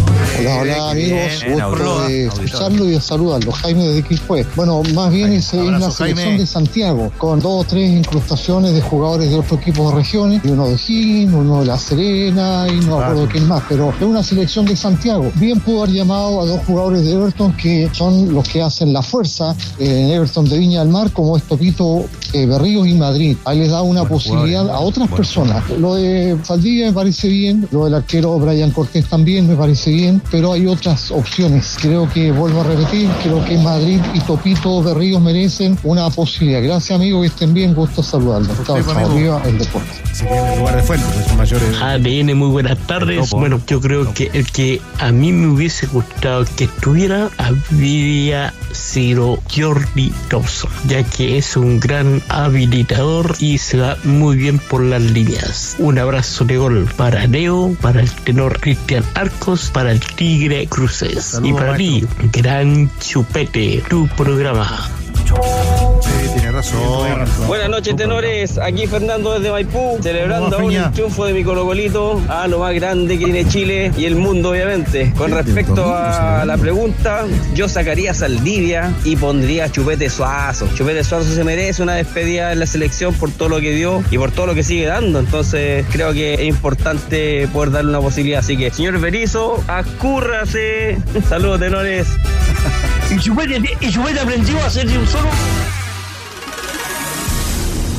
S15: Hola, hola amigos, gusto de escucharlo y de saludarlo. Jaime de Quilpué. Bueno, más bien es, es la selección
S2: Jaime.
S15: de Santiago, con dos o tres incrustaciones de jugadores de otros equipos de regiones, y uno de Gin, uno de La Serena, y no me acuerdo quién más, pero es una selección de Santiago. Bien pudo haber llamado a dos jugadores de Everton que son los que hacen la fuerza eh, en Everton de Viña del Mar, como es Topito eh, Berríos y Madrid. Ahí les da una posibilidad a otras personas. Lo de Saldivia me parece bien, lo del arquero Brian Cortés también me parece bien, pero hay otras opciones. Creo que, vuelvo a repetir, creo que Madrid y Topito Berríos merecen una posibilidad. Gracias, amigos, que estén bien, gusto saludarlos. Chao,
S2: amigo.
S15: viva el deporte.
S6: Se queda en lugar de fuente, son mayores.
S4: ADN, muy buenas tardes. Bueno, yo creo que el que a mí me hubiese gustado que estuviera habría sido Jordi Thompson, ya que es un gran habilitador y se va muy bien por las líneas. Un abrazo de gol para Leo, para el tenor Cristian Arcos, para el Tigre Cruces
S2: Saludos,
S4: y para ti, gran chupete, tu programa.
S2: Sí, tiene razón.
S16: Buenas noches, tenores. Aquí Fernando desde Maipú, celebrando
S2: ¿Cómo va,
S16: aún el triunfo de mi Colocolito a lo más grande que tiene Chile y el mundo, obviamente. Con respecto a la pregunta, yo sacaría a Saldivia y pondría a Chupete Suazo. Chupete Suazo se merece una despedida en la selección por todo lo que dio y por todo lo que sigue dando. Entonces, creo que es importante poder darle una posibilidad. Así que, señor Berizo, acúrrase. Saludos, tenores.
S4: Y y Chupete aprendió a hacer de un solo.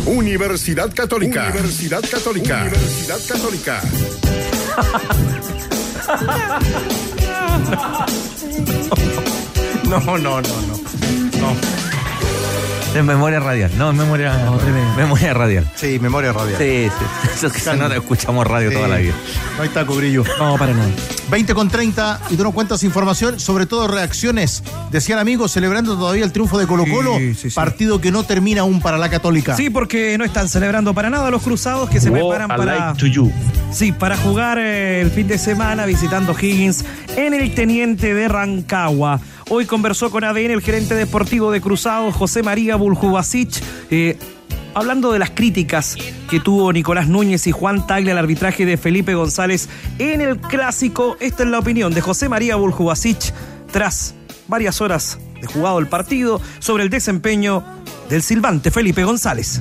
S1: Universidad Católica. Universidad Católica. Universidad Católica.
S3: No, no, no, no.
S5: En memoria radial. No, en memoria, memoria radial.
S2: Sí, memoria radial.
S5: Sí, sí. Eso que se nota, escuchamos radio
S2: Sí.
S5: toda la vida.
S2: Ahí está, Cobrillo.
S3: No, para nada.
S2: 20 con 30 y tú nos cuentas información, sobre todo reacciones. Decían amigos, celebrando todavía el triunfo de Colo Colo,
S3: Sí, sí, sí.
S2: partido que no termina aún para la Católica.
S3: Sí, porque no están celebrando para nada los cruzados que se
S4: Oh,
S3: preparan
S4: I
S3: para.
S4: like to you.
S3: Sí, para jugar eh, el fin de semana visitando Higgins en el Teniente de Rancagua. Hoy conversó con ADN el gerente deportivo de Cruzados, José María Buljubasic, eh, hablando de las críticas que tuvo Nicolás Núñez y Juan Tagle al arbitraje de Felipe González en el clásico. Esta es la opinión de José María Buljubasic tras varias horas de jugado el partido sobre el desempeño del silbante Felipe González.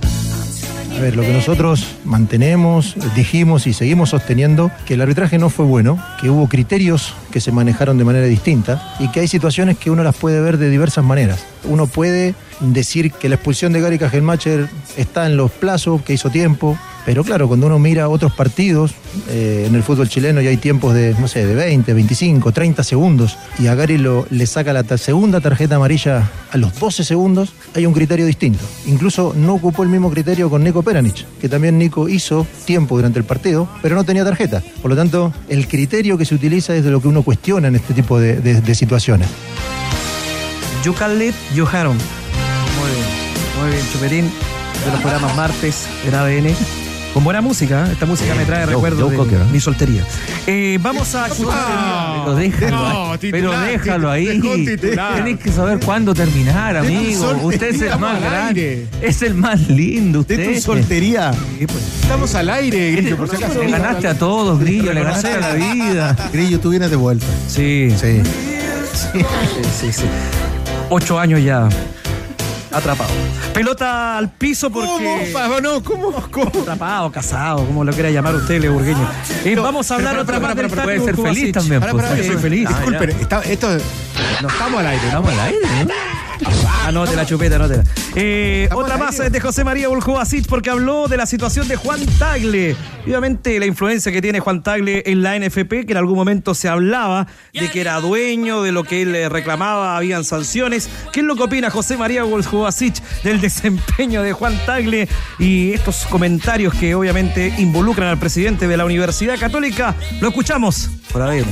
S17: A ver, lo que nosotros mantenemos, dijimos y seguimos sosteniendo, que el arbitraje no fue bueno, que hubo criterios que se manejaron de manera distinta y que hay situaciones que uno las puede ver de diversas maneras. Uno puede decir que la expulsión de Gary Kajelmacher está en los plazos, que hizo tiempo, pero claro, cuando uno mira otros partidos, eh, en el fútbol chileno ya hay tiempos de, no sé, de 20, 25, 30 segundos, y a Gary lo, le saca la segunda tarjeta amarilla a los 12 segundos, hay un criterio distinto. Incluso no ocupó el mismo criterio con Nico Peranich, que también Nico hizo tiempo durante el partido, pero no tenía tarjeta. Por lo tanto, el criterio que se utiliza es de lo que uno cuestiona en este tipo de, situaciones.
S3: You can live, you. Muy bien, muy bien, Chuperín, de los programas martes en ADN. Con buena música, ¿eh? esta música me trae recuerdos de
S5: Cocker,
S3: mi soltería. Eh, vamos a escuchar.
S5: Pero déjalo,
S6: No, titular,
S5: pero déjalo ahí. Tenés que saber cuándo terminar, amigo. Usted es el más grande. Es el más lindo,
S2: De
S5: usted.
S2: tu soltería.
S6: Estamos al aire, Grillo, por si acaso.
S5: Le ganaste a todos, Grillo, le ganaste a la vida.
S2: Grillo, tú vienes de vuelta.
S3: Sí,
S2: Sí.
S3: sí, sí, sí. Ocho años ya atrapado. Pelota al piso porque.
S6: ¿Cómo? No, ¿cómo? ¿Cómo?
S3: Atrapado, casado, como lo quiera llamar usted, Leo Burgueño. Eh, vamos a hablar
S6: pero,
S3: otra
S6: pero,
S3: vez
S6: pero,
S3: Tati
S5: puede ser feliz también,
S6: Pará,
S5: pues.
S6: pará,
S3: Yo soy
S6: eh,
S3: feliz.
S6: Disculpen, está- esto. No estamos al aire, ¿no?
S5: Estamos al aire, ¿no?
S3: Anote la chupeta, anótela. Eh, otra más es de José María Buljubasic porque habló de la situación de Juan Tagle. Obviamente la influencia que tiene Juan Tagle en la NFP, que en algún momento se hablaba de que era dueño, de lo que él eh, reclamaba, habían sanciones. ¿Qué es lo que opina José María Buljubasic del desempeño de Juan Tagle y estos comentarios que obviamente involucran al presidente de la Universidad Católica? Lo escuchamos por ADN.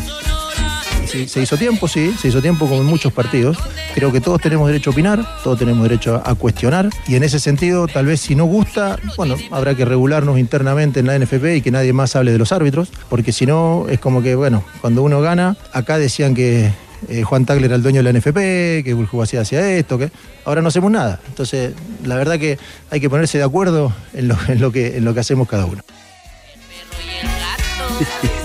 S17: Sí, se hizo tiempo, sí, se hizo tiempo como en muchos partidos. Creo que todos tenemos derecho a opinar, todos tenemos derecho a, cuestionar y en ese sentido, tal vez si no gusta, bueno, habrá que regularnos internamente en la NFP y que nadie más hable de los árbitros, porque si no, es como que, bueno, cuando uno gana, acá decían que eh, Juan Tagle era el dueño de la NFP, que Buljubasic hacía esto, que ahora no hacemos nada. Entonces, la verdad que hay que ponerse de acuerdo en lo, en lo, que, en lo que hacemos cada uno.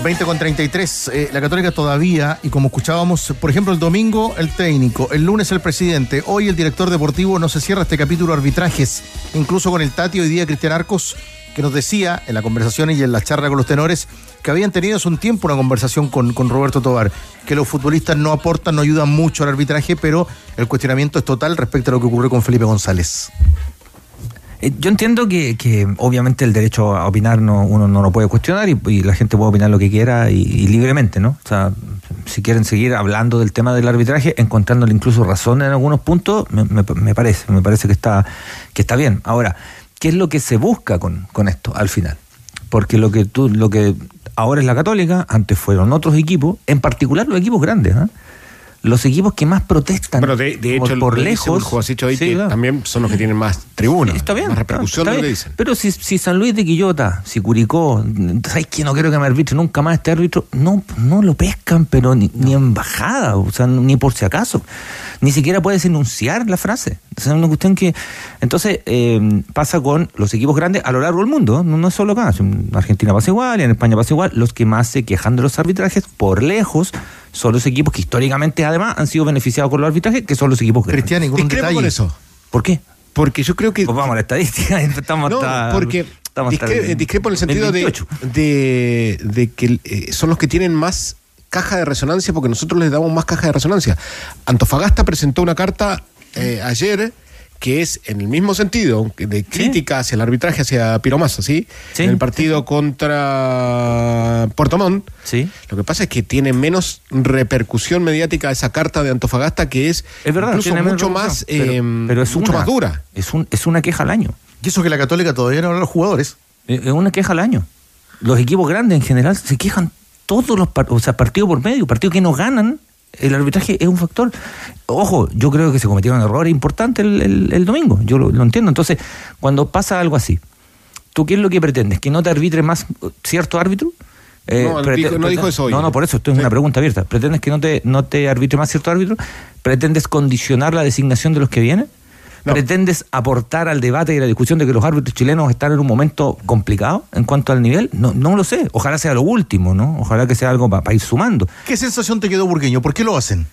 S2: 20 con 33. eh, la Católica todavía, y como escuchábamos, por ejemplo, el domingo el técnico, el lunes el presidente, hoy el director deportivo, no se cierra este capítulo arbitrajes, incluso con el Tati hoy día Cristian Arcos, que nos decía en la conversación y en la charla con los tenores que habían tenido hace un tiempo una conversación con, con Roberto Tobar, que los futbolistas no aportan, no ayudan mucho al arbitraje, pero el cuestionamiento es total respecto a lo que ocurrió con Felipe González.
S5: Eh, Yo entiendo que, que obviamente el derecho a opinar no, uno no lo puede cuestionar y, la gente puede opinar lo que quiera y, libremente, ¿no? O sea, si quieren seguir hablando del tema del arbitraje, encontrándole incluso razón en algunos puntos, me, me- me parece, me parece que está, que está bien. Ahora, ¿qué es lo que se busca con, con esto al final? Porque lo que tú, lo que ahora es la Católica, antes fueron otros equipos, en particular los equipos grandes, ¿ah? Los equipos que más protestan
S6: Bueno, de, hecho,
S5: por lejos.
S6: Buljubasic hoy
S5: Sí,
S6: que
S5: claro.
S6: también son los que tienen más tribuna,
S5: Está bien.
S6: más repercusión
S5: está
S6: de lo que dicen.
S5: Pero si, si San Luis de Quillota, si Curicó, ¿sabes que No quiero que me arbitre nunca más este árbitro. No, no lo pescan, pero ni, ni en bajada, o sea, ni por si acaso. Ni siquiera puedes enunciar la frase. Sea, una cuestión que. Entonces, eh, pasa con los equipos grandes a lo largo del mundo, no, no es solo acá. En Argentina pasa igual, y en España pasa igual. Los que más se quejan de los arbitrajes, por lejos, son los equipos que históricamente, además, han sido beneficiados con los arbitrajes, que son los equipos grandes.
S2: Cristian, y con un
S6: Discrepo
S2: detalle.
S6: con eso.
S5: ¿Por qué?
S6: Porque yo creo que.
S5: Pues vamos a la estadística. Estamos
S6: No,
S5: hasta-
S6: porque
S5: estamos hasta
S6: discre-
S5: el-
S6: discrepo en el sentido
S5: el
S6: de,
S5: 28.
S6: de, de que eh, son los que tienen más caja de resonancia porque nosotros les damos más caja de resonancia. Antofagasta presentó una carta eh, ayer que es en el mismo sentido de crítica hacia el arbitraje, hacia Piromasa, ¿sí? En el partido contra Puerto Montt.
S5: Sí.
S6: Lo que pasa es que tiene menos repercusión mediática esa carta de Antofagasta que es,
S5: Es verdad,
S6: incluso mucho más,
S5: pero-
S6: eh,
S5: pero es
S6: mucho
S5: una.
S6: más dura.
S5: Es, un, es una queja al año.
S2: Y eso que la Católica todavía no habla a los jugadores.
S5: Es es una queja al año. Los equipos grandes en general se quejan todos los partidos, o sea, partido por medio, partidos que no ganan, el arbitraje es un factor. Ojo, yo creo que se cometieron errores importantes el, el- el domingo, yo lo, lo entiendo. Entonces, cuando pasa algo así, ¿tú qué es lo que pretendes? ¿Que no te arbitre más cierto árbitro? Eh,
S6: No, dijo- no dijo eso hoy.
S5: No, no, por eso, esto es una pregunta abierta. ¿Pretendes que no te, no te arbitre más cierto árbitro? ¿Pretendes condicionar la designación de los que vienen? ¿Pretendes aportar al debate y a la discusión de que los árbitros chilenos están en un momento complicado en cuanto al nivel? No, no lo sé. Ojalá sea lo último, ¿no? Ojalá que sea algo para ir sumando.
S2: ¿Qué sensación te quedó, Burgueño? ¿Por qué lo hacen?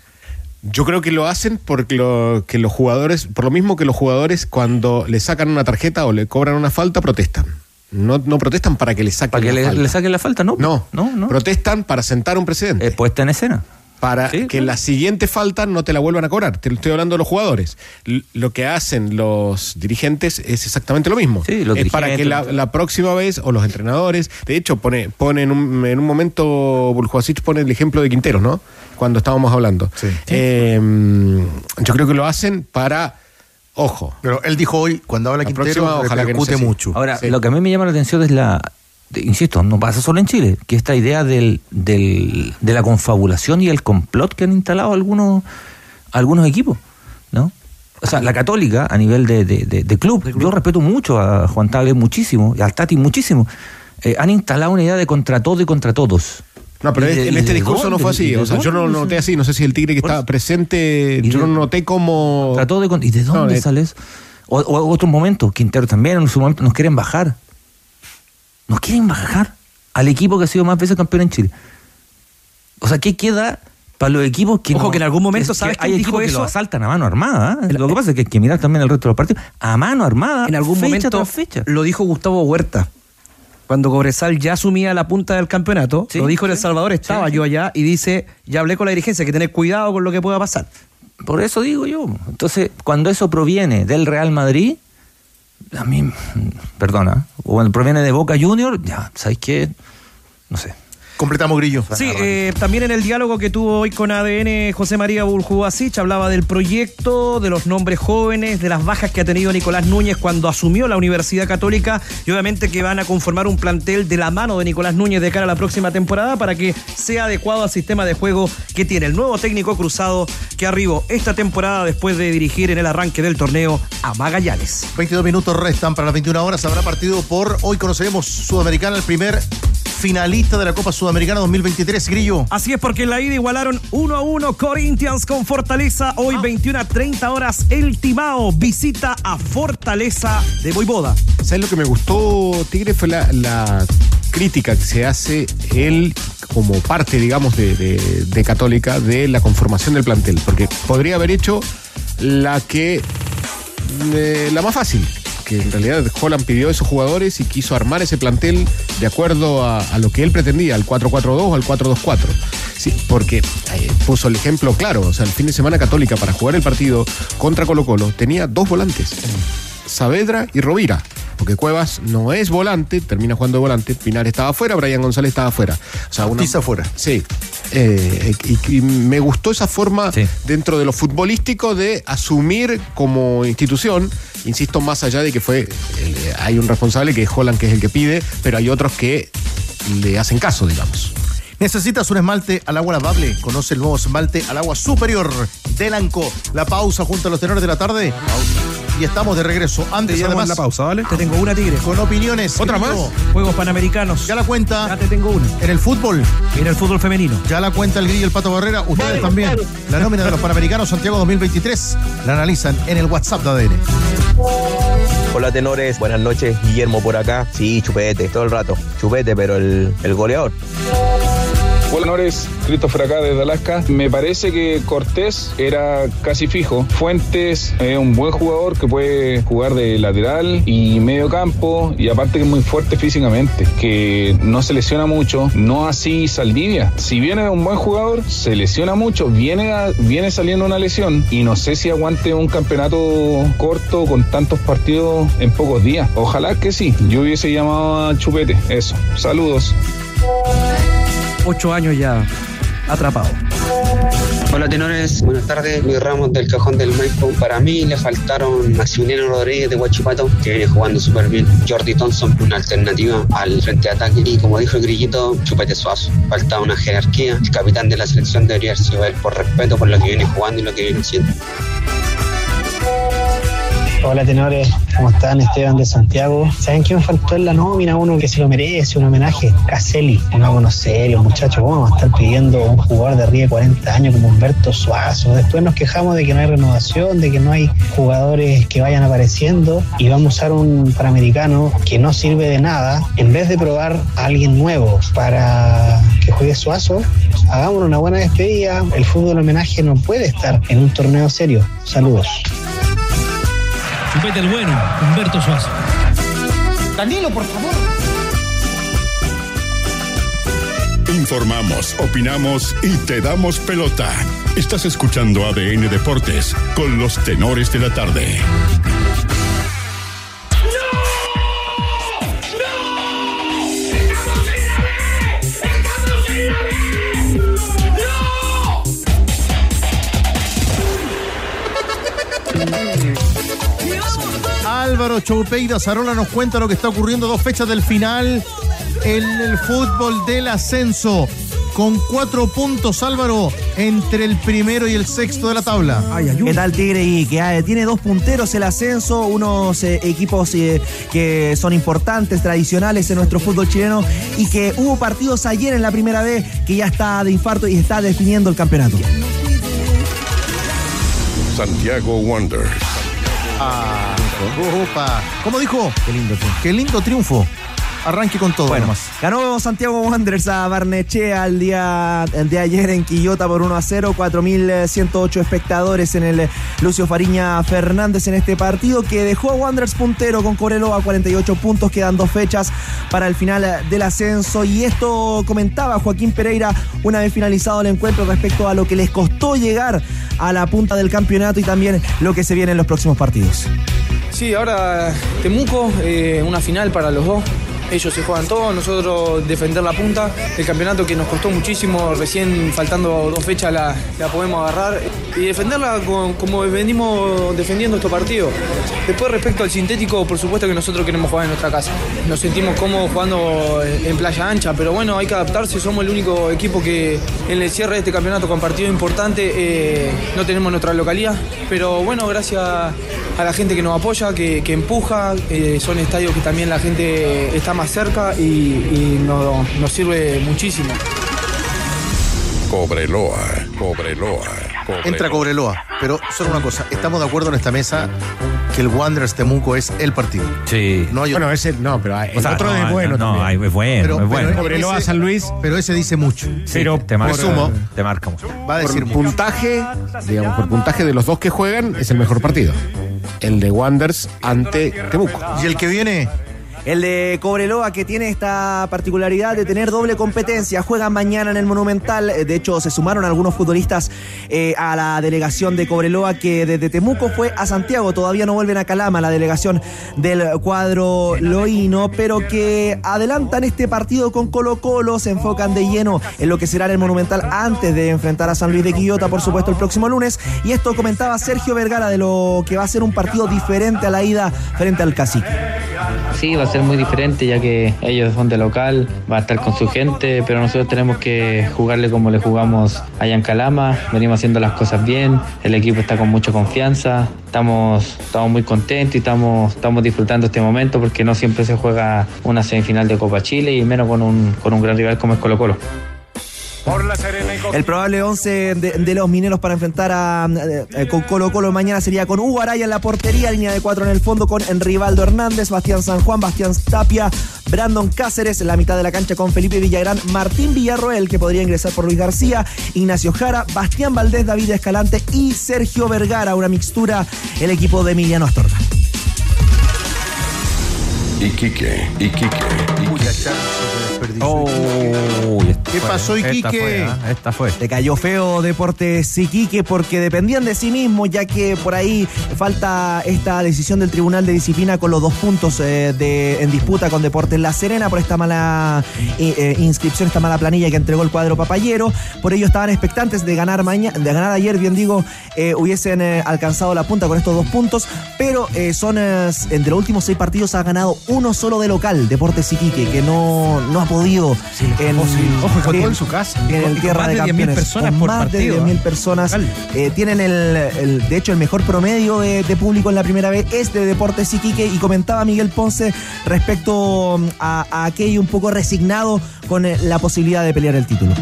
S6: Yo creo que lo hacen porque lo, que los jugadores, por lo mismo que los jugadores cuando le sacan una tarjeta o le cobran una falta, protestan. No, no protestan para que le saquen
S5: ¿Para que
S6: la
S5: le,
S6: falta.
S5: le saquen la falta? No.
S6: No,
S5: no, no.
S6: protestan para sentar un precedente.
S5: puesta en escena.
S6: Para que la siguiente falta no te la vuelvan a cobrar. Te lo estoy hablando de los jugadores. L- lo que hacen los dirigentes es exactamente lo mismo.
S5: Sí, los
S6: es para que la, próxima vez, o los entrenadores, de hecho, pone, pone en, un, en un momento, Buljuasic pone el ejemplo de Quinteros, ¿no? Cuando estábamos hablando. Eh, yo creo que lo hacen para, ojo.
S2: Pero él dijo hoy, cuando habla
S6: La
S2: Quintero,
S6: próxima, ojalá que no
S2: mucho.
S5: Ahora,
S6: Sí.
S5: lo que a mí me llama la atención es la. De- insisto, no pasa solo en Chile, que esta idea del, del- de la confabulación y el complot que han instalado algunos, algunos equipos, ¿no? O sea, la Católica, a nivel de, de- de- de club, yo respeto mucho a Juan Tagle muchísimo, y al Tati muchísimo, eh, han instalado una idea de contra todo y contra todos.
S6: No, pero
S5: ¿Y de-
S6: en este
S5: de
S6: discurso no fue
S5: ¿Y
S6: así.
S5: de
S6: O sea, yo no lo noté así. No sé si el tigre que estaba presente, yo no noté como.
S5: Contra todo y, con- ¿y de dónde
S6: No, eh,
S5: sales? O, o otro momento, Quintero también en su momento nos quieren bajar. Nos quieren bajar al equipo que ha sido más veces campeón en Chile. O sea, ¿qué queda para los equipos que
S3: Ojo
S5: no-
S3: que en algún momento,
S5: es que
S3: ¿sabes
S5: hay equipos que lo asaltan a mano armada? ¿eh? Lo que pasa es que hay que mirar también el resto de los partidos. A mano armada.
S3: En algún
S5: fecha
S3: momento
S5: tras fecha.
S3: lo dijo Gustavo Huerta. Cuando Cobresal ya asumía la punta del campeonato,
S5: Sí,
S3: lo dijo en El Salvador, estaba
S5: sí,
S3: yo allá y dice, ya hablé con la dirigencia, hay que tener cuidado con lo que pueda pasar.
S5: Por eso digo yo. Entonces, cuando eso proviene del Real Madrid, a mí, perdona, o cuando proviene de Boca Junior, ya, ¿sabes qué? No sé.
S2: Completamos grillo.
S3: Sí, eh, también en el diálogo que tuvo hoy con ADN José María Buljubasic hablaba del proyecto, de los nombres jóvenes, de las bajas que ha tenido Nicolás Núñez cuando asumió la Universidad Católica y obviamente que van a conformar un plantel de la mano de Nicolás Núñez de cara a la próxima temporada para que sea adecuado al sistema de juego que tiene el nuevo técnico cruzado que arribó esta temporada después de dirigir en el arranque del torneo a Magallanes.
S2: 22 minutos restan para las 21 horas. Habrá partido por. Hoy conoceremos Sudamericana, el primer finalista de la Copa Sudamericana 2023. Grillo.
S3: Así es porque en la ida igualaron 1 a 1 Corinthians con Fortaleza. Hoy 21 a 30 horas el Timao visita a Fortaleza de Boivoda.
S6: ¿Sabes lo que me gustó, Tigre? Fue la, la crítica que se hace él como parte, digamos, de, de- de Católica de la conformación del plantel. Porque podría haber hecho la que. eh, la más fácil. Que en realidad Holland pidió a esos jugadores y quiso armar ese plantel de acuerdo a, a lo que él pretendía, al 4-4-2 o al 4-2-4. Sí, porque eh, puso el ejemplo claro. O sea, el fin de semana Católica para jugar el partido contra Colo-Colo tenía dos volantes. Saavedra y Rovira. Porque Cuevas no es volante, termina jugando de volante. Pinar estaba afuera, Brian González estaba afuera. O sea, una,
S2: afuera.
S6: Sí. Eh, y, y me gustó esa forma dentro de lo futbolístico de asumir como institución, insisto, más allá de que fue, eh, hay un responsable que es Holland, que es el que pide, pero hay otros que le hacen caso, digamos.
S2: ¿Necesitas un esmalte al agua lavable? Conoce el nuevo esmalte al agua superior de Lanco. La pausa junto a los tenores de la tarde. Y estamos de regreso. Antes,
S3: Te
S2: además,
S3: la pausa, ¿vale? Te tengo una, Tigre.
S2: con opiniones.
S3: ¿Otra más? Juegos Panamericanos.
S2: Ya la cuenta.
S3: Ya te tengo una.
S2: En el fútbol.
S3: En el fútbol femenino.
S2: Ya la cuenta el Grillo y el Pato Barrera. Ustedes también. La nómina de los Panamericanos Santiago 2023 la analizan en el WhatsApp de ADN.
S16: Hola tenores, buenas noches, Guillermo por acá. Sí, chupete, todo el rato. Chupete, pero el, el goleador.
S18: Hola, honores, Christopher acá desde Alaska. Me parece que Cortés era casi fijo. Fuentes es un buen jugador que puede jugar de lateral y medio campo y aparte que es muy fuerte físicamente, que no se lesiona mucho, no así Saldivia. Si viene un buen jugador, se lesiona mucho, viene, a- viene saliendo una lesión y no sé si aguante un campeonato corto con tantos partidos en pocos días. Ojalá que sí. Yo hubiese llamado a Chupete. Eso. Saludos.
S19: Ocho años ya atrapado.
S20: Hola tenores, buenas tardes. Luis Ramos del Cajón del Maipo. Para mí le faltaron Maximiliano Rodríguez de Huachipato, que viene jugando súper bien. Jordi Thompson, una alternativa al frente de ataque. Y como dijo el grillito, Chupete Suazo. Falta una jerarquía. El capitán de la selección debería sido él por respeto por lo que viene jugando y lo que viene haciendo.
S21: Hola tenores, ¿cómo están? Esteban de Santiago. ¿Saben quién faltó en la nómina? Uno que se lo merece, un homenaje. Caselli. Uno serio, muchachos. ¿Cómo vamos a estar pidiendo un jugador de arriba de 40 años como Humberto Suazo? Después nos quejamos de que no hay renovación, de que no hay jugadores que vayan apareciendo y vamos a usar un panamericano que no sirve de nada. En vez de probar a alguien nuevo para que juegue Suazo, hagamos una buena despedida. El fútbol homenaje no puede estar en un torneo serio. Saludos.
S13: Chupete el bueno, Humberto Suazo.
S2: Danilo, por favor.
S1: Informamos, opinamos y te damos pelota. Estás escuchando ADN Deportes con los tenores de la tarde.
S2: Álvaro Choupeida Zarola nos cuenta lo que está ocurriendo dos fechas del final en el fútbol del ascenso. Con cuatro puntos, Álvaro, entre el primero y el sexto de la tabla.
S19: ¿Qué tal Tigre? Y que ah, tiene dos punteros el ascenso, unos eh, equipos eh, que son importantes, tradicionales en nuestro fútbol chileno y que hubo partidos ayer en la primera vez que ya está de infarto y está definiendo el campeonato.
S1: Santiago Wanderers.
S2: Ah, ¿Cómo dijo? Qué lindo triunfo. Qué lindo triunfo. Arranque con todo.
S19: Bueno,
S2: nomás.
S19: ganó Santiago Wanderers a Barnechea el día el de ayer en Quillota por 1 a 0, 4.108 espectadores en el Lucio Fariña Fernández en este partido que dejó a Wanderers puntero con Corelo a 48 puntos, quedan dos fechas para el final del ascenso y esto comentaba Joaquín Pereira una vez finalizado el encuentro respecto a lo que les costó llegar a la punta del campeonato y también lo que se viene en los próximos partidos.
S22: Sí, ahora Temuco, eh, una final para los dos. Ellos se juegan todo, nosotros defender la punta. El campeonato que nos costó muchísimo, recién faltando dos fechas la, la podemos agarrar y defenderla con- como venimos defendiendo estos partidos. Después respecto al sintético, por supuesto que nosotros queremos jugar en nuestra casa. Nos sentimos cómodos jugando en playa ancha, pero bueno, hay que adaptarse. Somos el único equipo que en el cierre de este campeonato con partido importante eh, no tenemos nuestra localidad. Pero bueno, gracias a la gente que nos apoya, que, que empuja. eh, son estadios que también la gente está más cerca y, y no- nos sirve muchísimo.
S1: Cobreloa, Cobreloa,
S2: Entra Cobreloa. Pero solo una cosa, estamos de acuerdo en esta mesa que el Wanderers Temuco es el partido.
S5: Sí.
S2: No hay
S6: Bueno, ese no, pero el
S5: O sea,
S6: otro
S5: no,
S6: es bueno.
S5: no,
S6: también.
S5: hay- es bueno,
S2: Pero-
S5: es bueno.
S2: pero
S6: Cobreloa,
S2: ese-
S6: San Luis.
S2: Pero ese dice mucho.
S6: Pero
S5: te marca,
S2: Resumo.
S5: te marca mucho.
S2: Va a decir
S6: por puntaje, digamos, por puntaje de los dos que juegan, es el mejor partido. El de Wanders ante Temuco.
S2: Y el que viene,
S19: El de Cobreloa que tiene esta particularidad de tener doble competencia. Juegan mañana en el Monumental. De hecho, se sumaron algunos futbolistas eh, a la delegación de Cobreloa que desde Temuco fue a Santiago. Todavía no vuelven a Calama, la delegación del cuadro loíno, pero que adelantan este partido con Colo Colo. Se enfocan de lleno en lo que será en el Monumental antes de enfrentar a San Luis de Quillota, por supuesto, el próximo lunes. Y esto comentaba Sergio Vergara de lo que va a ser un partido diferente a la ida frente al Cacique.
S23: Sí, va a ser muy diferente ya que ellos son de local, va a estar con su gente, pero nosotros tenemos que jugarle como le jugamos allá en Calama, venimos haciendo las cosas bien, el equipo está con mucha confianza, estamos, estamos muy contentos y estamos, estamos disfrutando este momento porque no siempre se juega una semifinal de Copa Chile y menos con un, con un gran rival como es Colo Colo.
S19: El probable 11 de, de los mineros para enfrentar a eh, eh, con Colo Colo mañana sería con Hugo Araya en la portería, línea de cuatro en el fondo con Rivaldo Hernández, Bastián San Juan, Bastián Tapia, Brandon Cáceres, la mitad de la cancha con Felipe Villagrán, Martín Villarroel, que podría ingresar por Luis García, Ignacio Jara, Bastián Valdés, David Escalante y Sergio Vergara, una mixtura el equipo de Emiliano Astorga.
S1: Iquique, Iquique,
S5: Oh,
S2: ¿Qué pasó,
S5: Esta
S2: Iquique?
S5: fue, ¿ah? Esta fue.
S19: Le cayó feo Deportes Iquique porque dependían de sí mismos, ya que por ahí falta esta decisión del Tribunal de Disciplina con los dos puntos eh, de, en disputa con Deportes La Serena por esta mala eh, eh, inscripción, esta mala planilla que entregó el cuadro papayero. Por ello estaban expectantes de ganar mañana, de ganar ayer, bien digo, eh, hubiesen eh, alcanzado la punta con estos dos puntos, pero eh, son eh, entre los últimos seis partidos ha ganado uno solo de local, Deportes Iquique, que no, no ha podido en,
S6: Ojo, jugó
S19: en-
S6: en su casa.
S19: en el Tierra
S5: más
S19: de
S5: de 10.000
S19: Campeones.
S5: personas
S19: con
S5: por
S19: más
S5: partido,
S19: de 10.000
S5: ¿eh?
S19: personas. Eh, tienen el, el- de hecho, el mejor promedio de, de público en la primera vez es de Deportes Iquique y comentaba Miguel Ponce respecto mm, a, a aquello un poco resignado con eh, la posibilidad de pelear el título.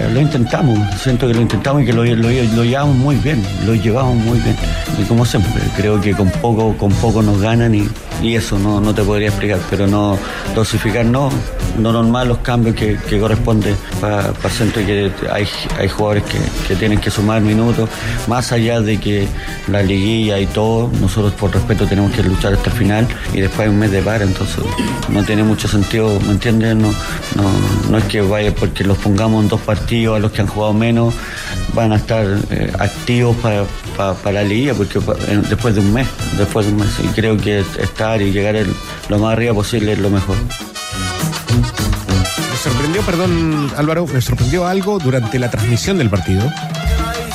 S24: Eh, Lo intentamos, siento que lo intentamos y que lo, lo- lo llevamos muy bien, lo llevamos muy bien. Y como siempre, creo que con poco, con poco nos ganan y, y eso no, no te podría explicar, pero no dosificar no, no normal los cambios que, que corresponde para siento que hay, hay jugadores que, que tienen que sumar minutos, más allá de que la liguilla y todo, nosotros por respeto tenemos que luchar hasta el final y después hay un mes de para, entonces no tiene mucho sentido, ¿me entiendes? No, no, no es que vaya porque los pongamos en dos partidos a los que han jugado menos, van a estar eh, activos para, para, la liguilla, porque después de un mes, después de un mes, y creo que estar y llegar el- lo más arriba posible es lo mejor.
S6: Me sorprendió, perdón Álvaro, me sorprendió algo durante la transmisión del partido.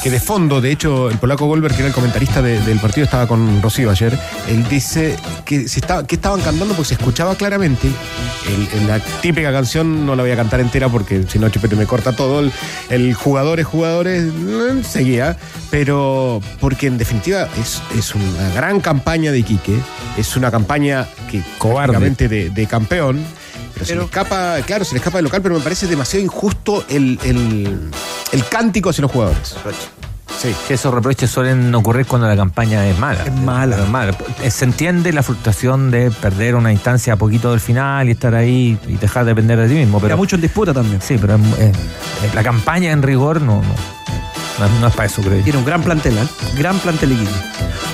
S6: Que de fondo, de hecho, el polaco Goldberg, que era el comentarista de- del partido, estaba con Rocío ayer. Él dice que, se estaba, que estaban cantando porque se escuchaba claramente. El- en la típica canción no la voy a cantar entera porque si no, Chupete me corta todo. El, el jugadores, jugadores, eh, seguía. Pero porque en definitiva es, es una gran campaña de Iquique. Es una campaña que de, de campeón. Pero, se le escapa, claro, se le escapa del local, pero me parece demasiado injusto el, el, el cántico hacia los jugadores.
S5: Sí. esos reproches suelen ocurrir cuando la campaña es mala. Es mala. Es mala. Eh, Se entiende la frustración de perder una instancia a poquito del final y estar ahí y dejar de depender de ti mismo. Pero
S3: Queda mucho en disputa también.
S5: Sí, pero es- es- la campaña en rigor no, no, no es- no es para eso, creo yo.
S3: Tiene un gran plantel, ¿eh? Gran plantel Iquique.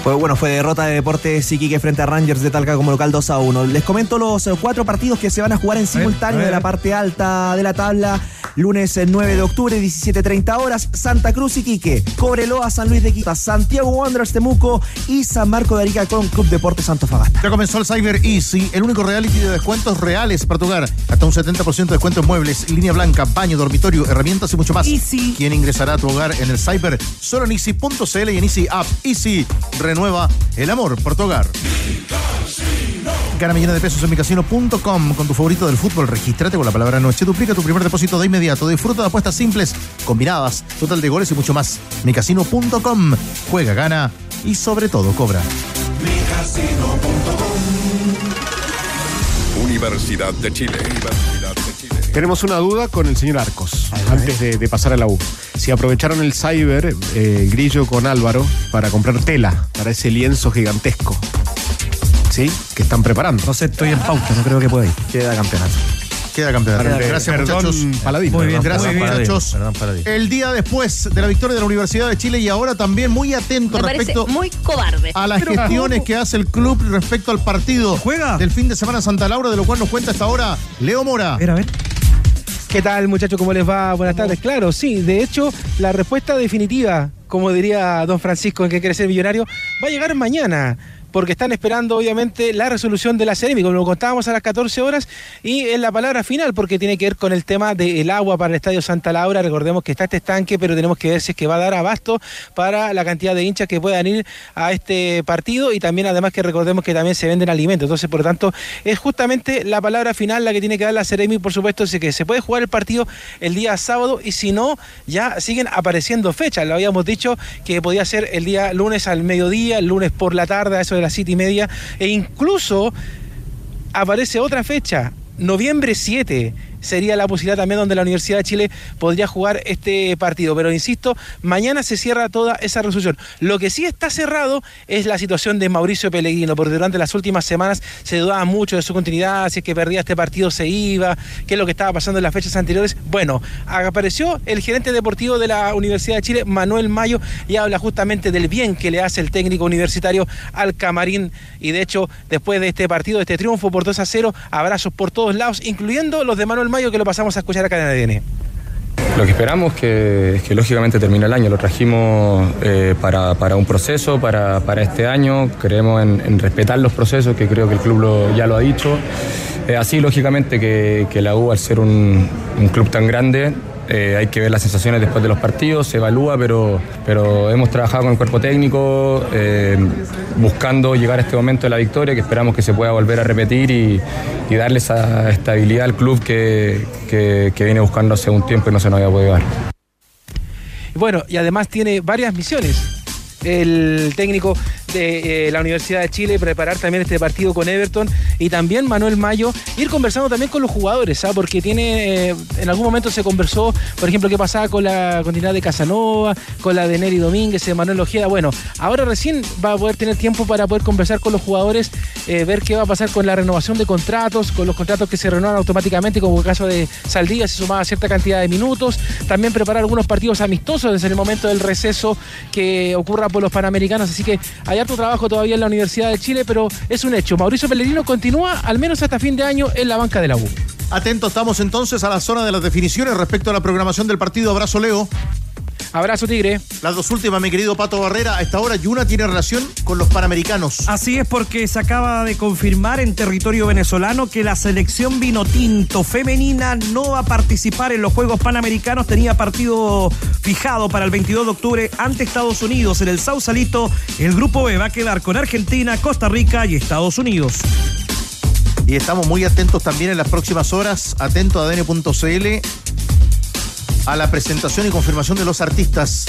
S19: Pues bueno, fue derrota de Deportes Iquique frente a Rangers de Talca como local 2 a 1. Les comento los eh, cuatro partidos que se van a jugar en simultáneo de la parte alta de la tabla. Lunes eh, 9 de octubre, 17.30 horas. Santa Cruz Iquique, Cobreloa, San Luis de Quita, Santiago Wanderers Temuco y San Marco de Arica con Club Deportes Antofagasta.
S2: Ya comenzó el Cyber Easy, el único reality de descuentos reales para tu hogar. Hasta un 70% de descuento en muebles, línea blanca, baño, dormitorio, herramientas y mucho más. Easy. ¿Quién ingresará a tu hogar en el Cyber? Solo en easy.cl y en Easy App. Easy renueva el amor por tu hogar. Gana millones de pesos en micasino.com con tu favorito del fútbol. Regístrate con la palabra noche. Duplica tu primer depósito de inmediato. Disfruta de apuestas simples, combinadas, total de goles y mucho más. Micasino.com. Juega, gana y sobre todo cobra.
S1: Universidad de Chile. Universidad de Chile.
S6: Tenemos una duda con el señor Arcos, antes de, de pasar a la U. Si aprovecharon el cyber, eh, Grillo con Álvaro, para comprar tela para ese lienzo gigantesco. ¿Sí? Que están preparando.
S3: No sé, estoy en pauta, no creo que pueda ir.
S5: Queda campeonato.
S2: Queda campeonato.
S6: Perdón,
S2: Gracias,
S6: perdón,
S2: muchachos.
S6: Paladín.
S2: Muy bien,
S6: Perdón,
S2: gracias,
S6: Paladín.
S2: muchachos.
S5: Perdón, Paladín.
S2: El día después de la victoria de la Universidad de Chile y ahora también muy atento
S25: Me
S2: respecto
S25: muy cobarde.
S2: a las
S25: Pero
S2: gestiones
S25: ¿cómo?
S2: que hace el club respecto al partido
S3: ¿Juega?
S2: del fin de semana Santa Laura, de lo cual nos cuenta hasta ahora Leo Mora.
S3: A ver, a ver.
S26: ¿Qué tal, muchachos? ¿Cómo les va? Buenas tardes. Claro, sí. De hecho, la respuesta definitiva, como diría don Francisco en que quiere ser millonario, va a llegar mañana. Porque están esperando, obviamente, la resolución de la Ceremi, como lo contábamos a las 14 horas, y es la palabra final, porque tiene que ver con el tema del agua para el Estadio Santa Laura. Recordemos que está este estanque, pero tenemos que ver si es que va a dar abasto para la cantidad de hinchas que puedan ir a este partido, y también, además, que recordemos que también se venden alimentos. Entonces, por lo tanto, es justamente la palabra final la que tiene que dar la Ceremi, por supuesto, es que se puede jugar el partido el día sábado, y si no, ya siguen apareciendo fechas. Lo habíamos dicho que podía ser el día lunes al mediodía, el lunes por la tarde, a eso de las siete y media, e incluso aparece otra fecha, noviembre 7. Sería la posibilidad también donde la Universidad de Chile podría jugar este partido. Pero insisto, mañana se cierra toda esa resolución. Lo que sí está cerrado es la situación de Mauricio Pellegrino, porque durante las últimas semanas se dudaba mucho de su continuidad, si es que perdía este partido se iba, qué es lo que estaba pasando en las fechas anteriores. Bueno, apareció el gerente deportivo de la Universidad de Chile, Manuel Mayo, y habla justamente del bien que le hace el técnico universitario al camarín. Y de hecho, después de este partido, de este triunfo por 2 a 0, abrazos por todos lados, incluyendo los de Manuel Mayo, que lo pasamos a escuchar acá en ADN.
S27: Lo que esperamos que, es que lógicamente termine el año. Lo trajimos eh, para, para un proceso, para, para este año. Creemos en, respetar los procesos, que creo que el club ya lo ha dicho. Eh, así, lógicamente, que, la U, al ser un club tan grande, eh, hay que ver las sensaciones después de los partidos, se evalúa, pero, pero hemos trabajado con el cuerpo técnico eh, buscando llegar a este momento de la victoria que esperamos que se pueda volver a repetir y, darle esa estabilidad al club que, que, que viene buscando hace un tiempo y no se nos había podido dar.
S26: Bueno, y además tiene varias misiones. El técnico de eh, la Universidad de Chile preparar también este partido con Everton y también Manuel Mayo ir conversando también con los jugadores, ¿ah? porque tiene eh, en algún momento se conversó, por ejemplo, qué pasaba con la continuidad de Casanova, con la de Neri Domínguez, de Manuel Ojeda. Bueno, ahora recién va a poder tener tiempo para poder conversar con los jugadores, eh, ver qué va a pasar con la renovación de contratos, con los contratos que se renuevan automáticamente, como el caso de Saldivia, se sumaba cierta cantidad de minutos, también preparar algunos partidos amistosos desde el momento del receso que ocurra por los Panamericanos, así que hay harto trabajo todavía en la Universidad de Chile, pero es un hecho. Mauricio Pellegrino continúa al menos hasta fin de año en la banca de la U.
S2: Atentos estamos entonces a la zona de las definiciones respecto a la programación del partido. Abrazo, Leo.
S26: Abrazo, Tigre.
S2: Las dos últimas, mi querido Pato Barrera. A esta hora, Yuna tiene relación con los Panamericanos.
S3: Así es porque se acaba de confirmar en territorio venezolano que la selección vinotinto femenina no va a participar en los Juegos Panamericanos. Tenía partido fijado para el 22 de octubre ante Estados Unidos en el Sausalito. El grupo B va a quedar con Argentina, Costa Rica y Estados Unidos.
S2: Y estamos muy atentos también en las próximas horas, atento a ADN.cl, a la presentación y confirmación de los artistas.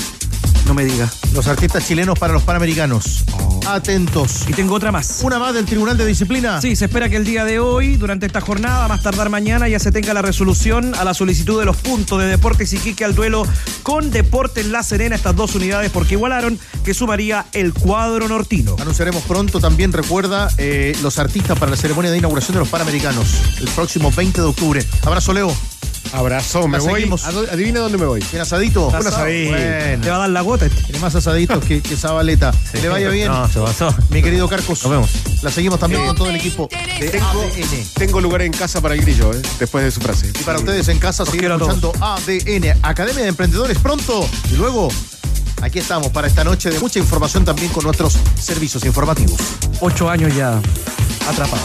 S19: No me diga.
S2: Los artistas chilenos para los Panamericanos. Atentos.
S3: Y tengo otra más.
S2: Una más del Tribunal de Disciplina.
S3: Sí, se espera que el día de hoy, durante esta jornada, más tardar mañana, ya se tenga la resolución a la solicitud de los puntos de Deportes Iquique al duelo con Deportes La Serena, estas dos unidades porque igualaron, que sumaría el cuadro nortino.
S2: Anunciaremos pronto también, recuerda, eh, los artistas para la ceremonia de inauguración de los Panamericanos, el próximo 20 de octubre. Abrazo, Leo.
S6: Abrazo, me voy.
S2: seguimos.
S6: ¿A dó- Adivina dónde me voy.
S2: ¿Tiene asadito?
S6: Un asadito.
S2: Bueno.
S3: Te va a dar la gota. este.
S2: Tiene más asaditos que, que Zabaleta. Que le vaya bien.
S5: No, se pasó.
S2: Mi querido Carcos.
S5: Nos vemos.
S2: La seguimos también con todo el equipo de
S6: Tengo,
S2: ADN.
S6: tengo lugar en casa para el grillo, ¿eh? después de su frase.
S2: Y para ustedes en casa, seguir
S3: quiero a
S2: escuchando ADN, Academia de Emprendedores, pronto. Y luego, aquí estamos para esta noche de mucha información también con nuestros servicios informativos.
S3: Ocho años ya atrapados.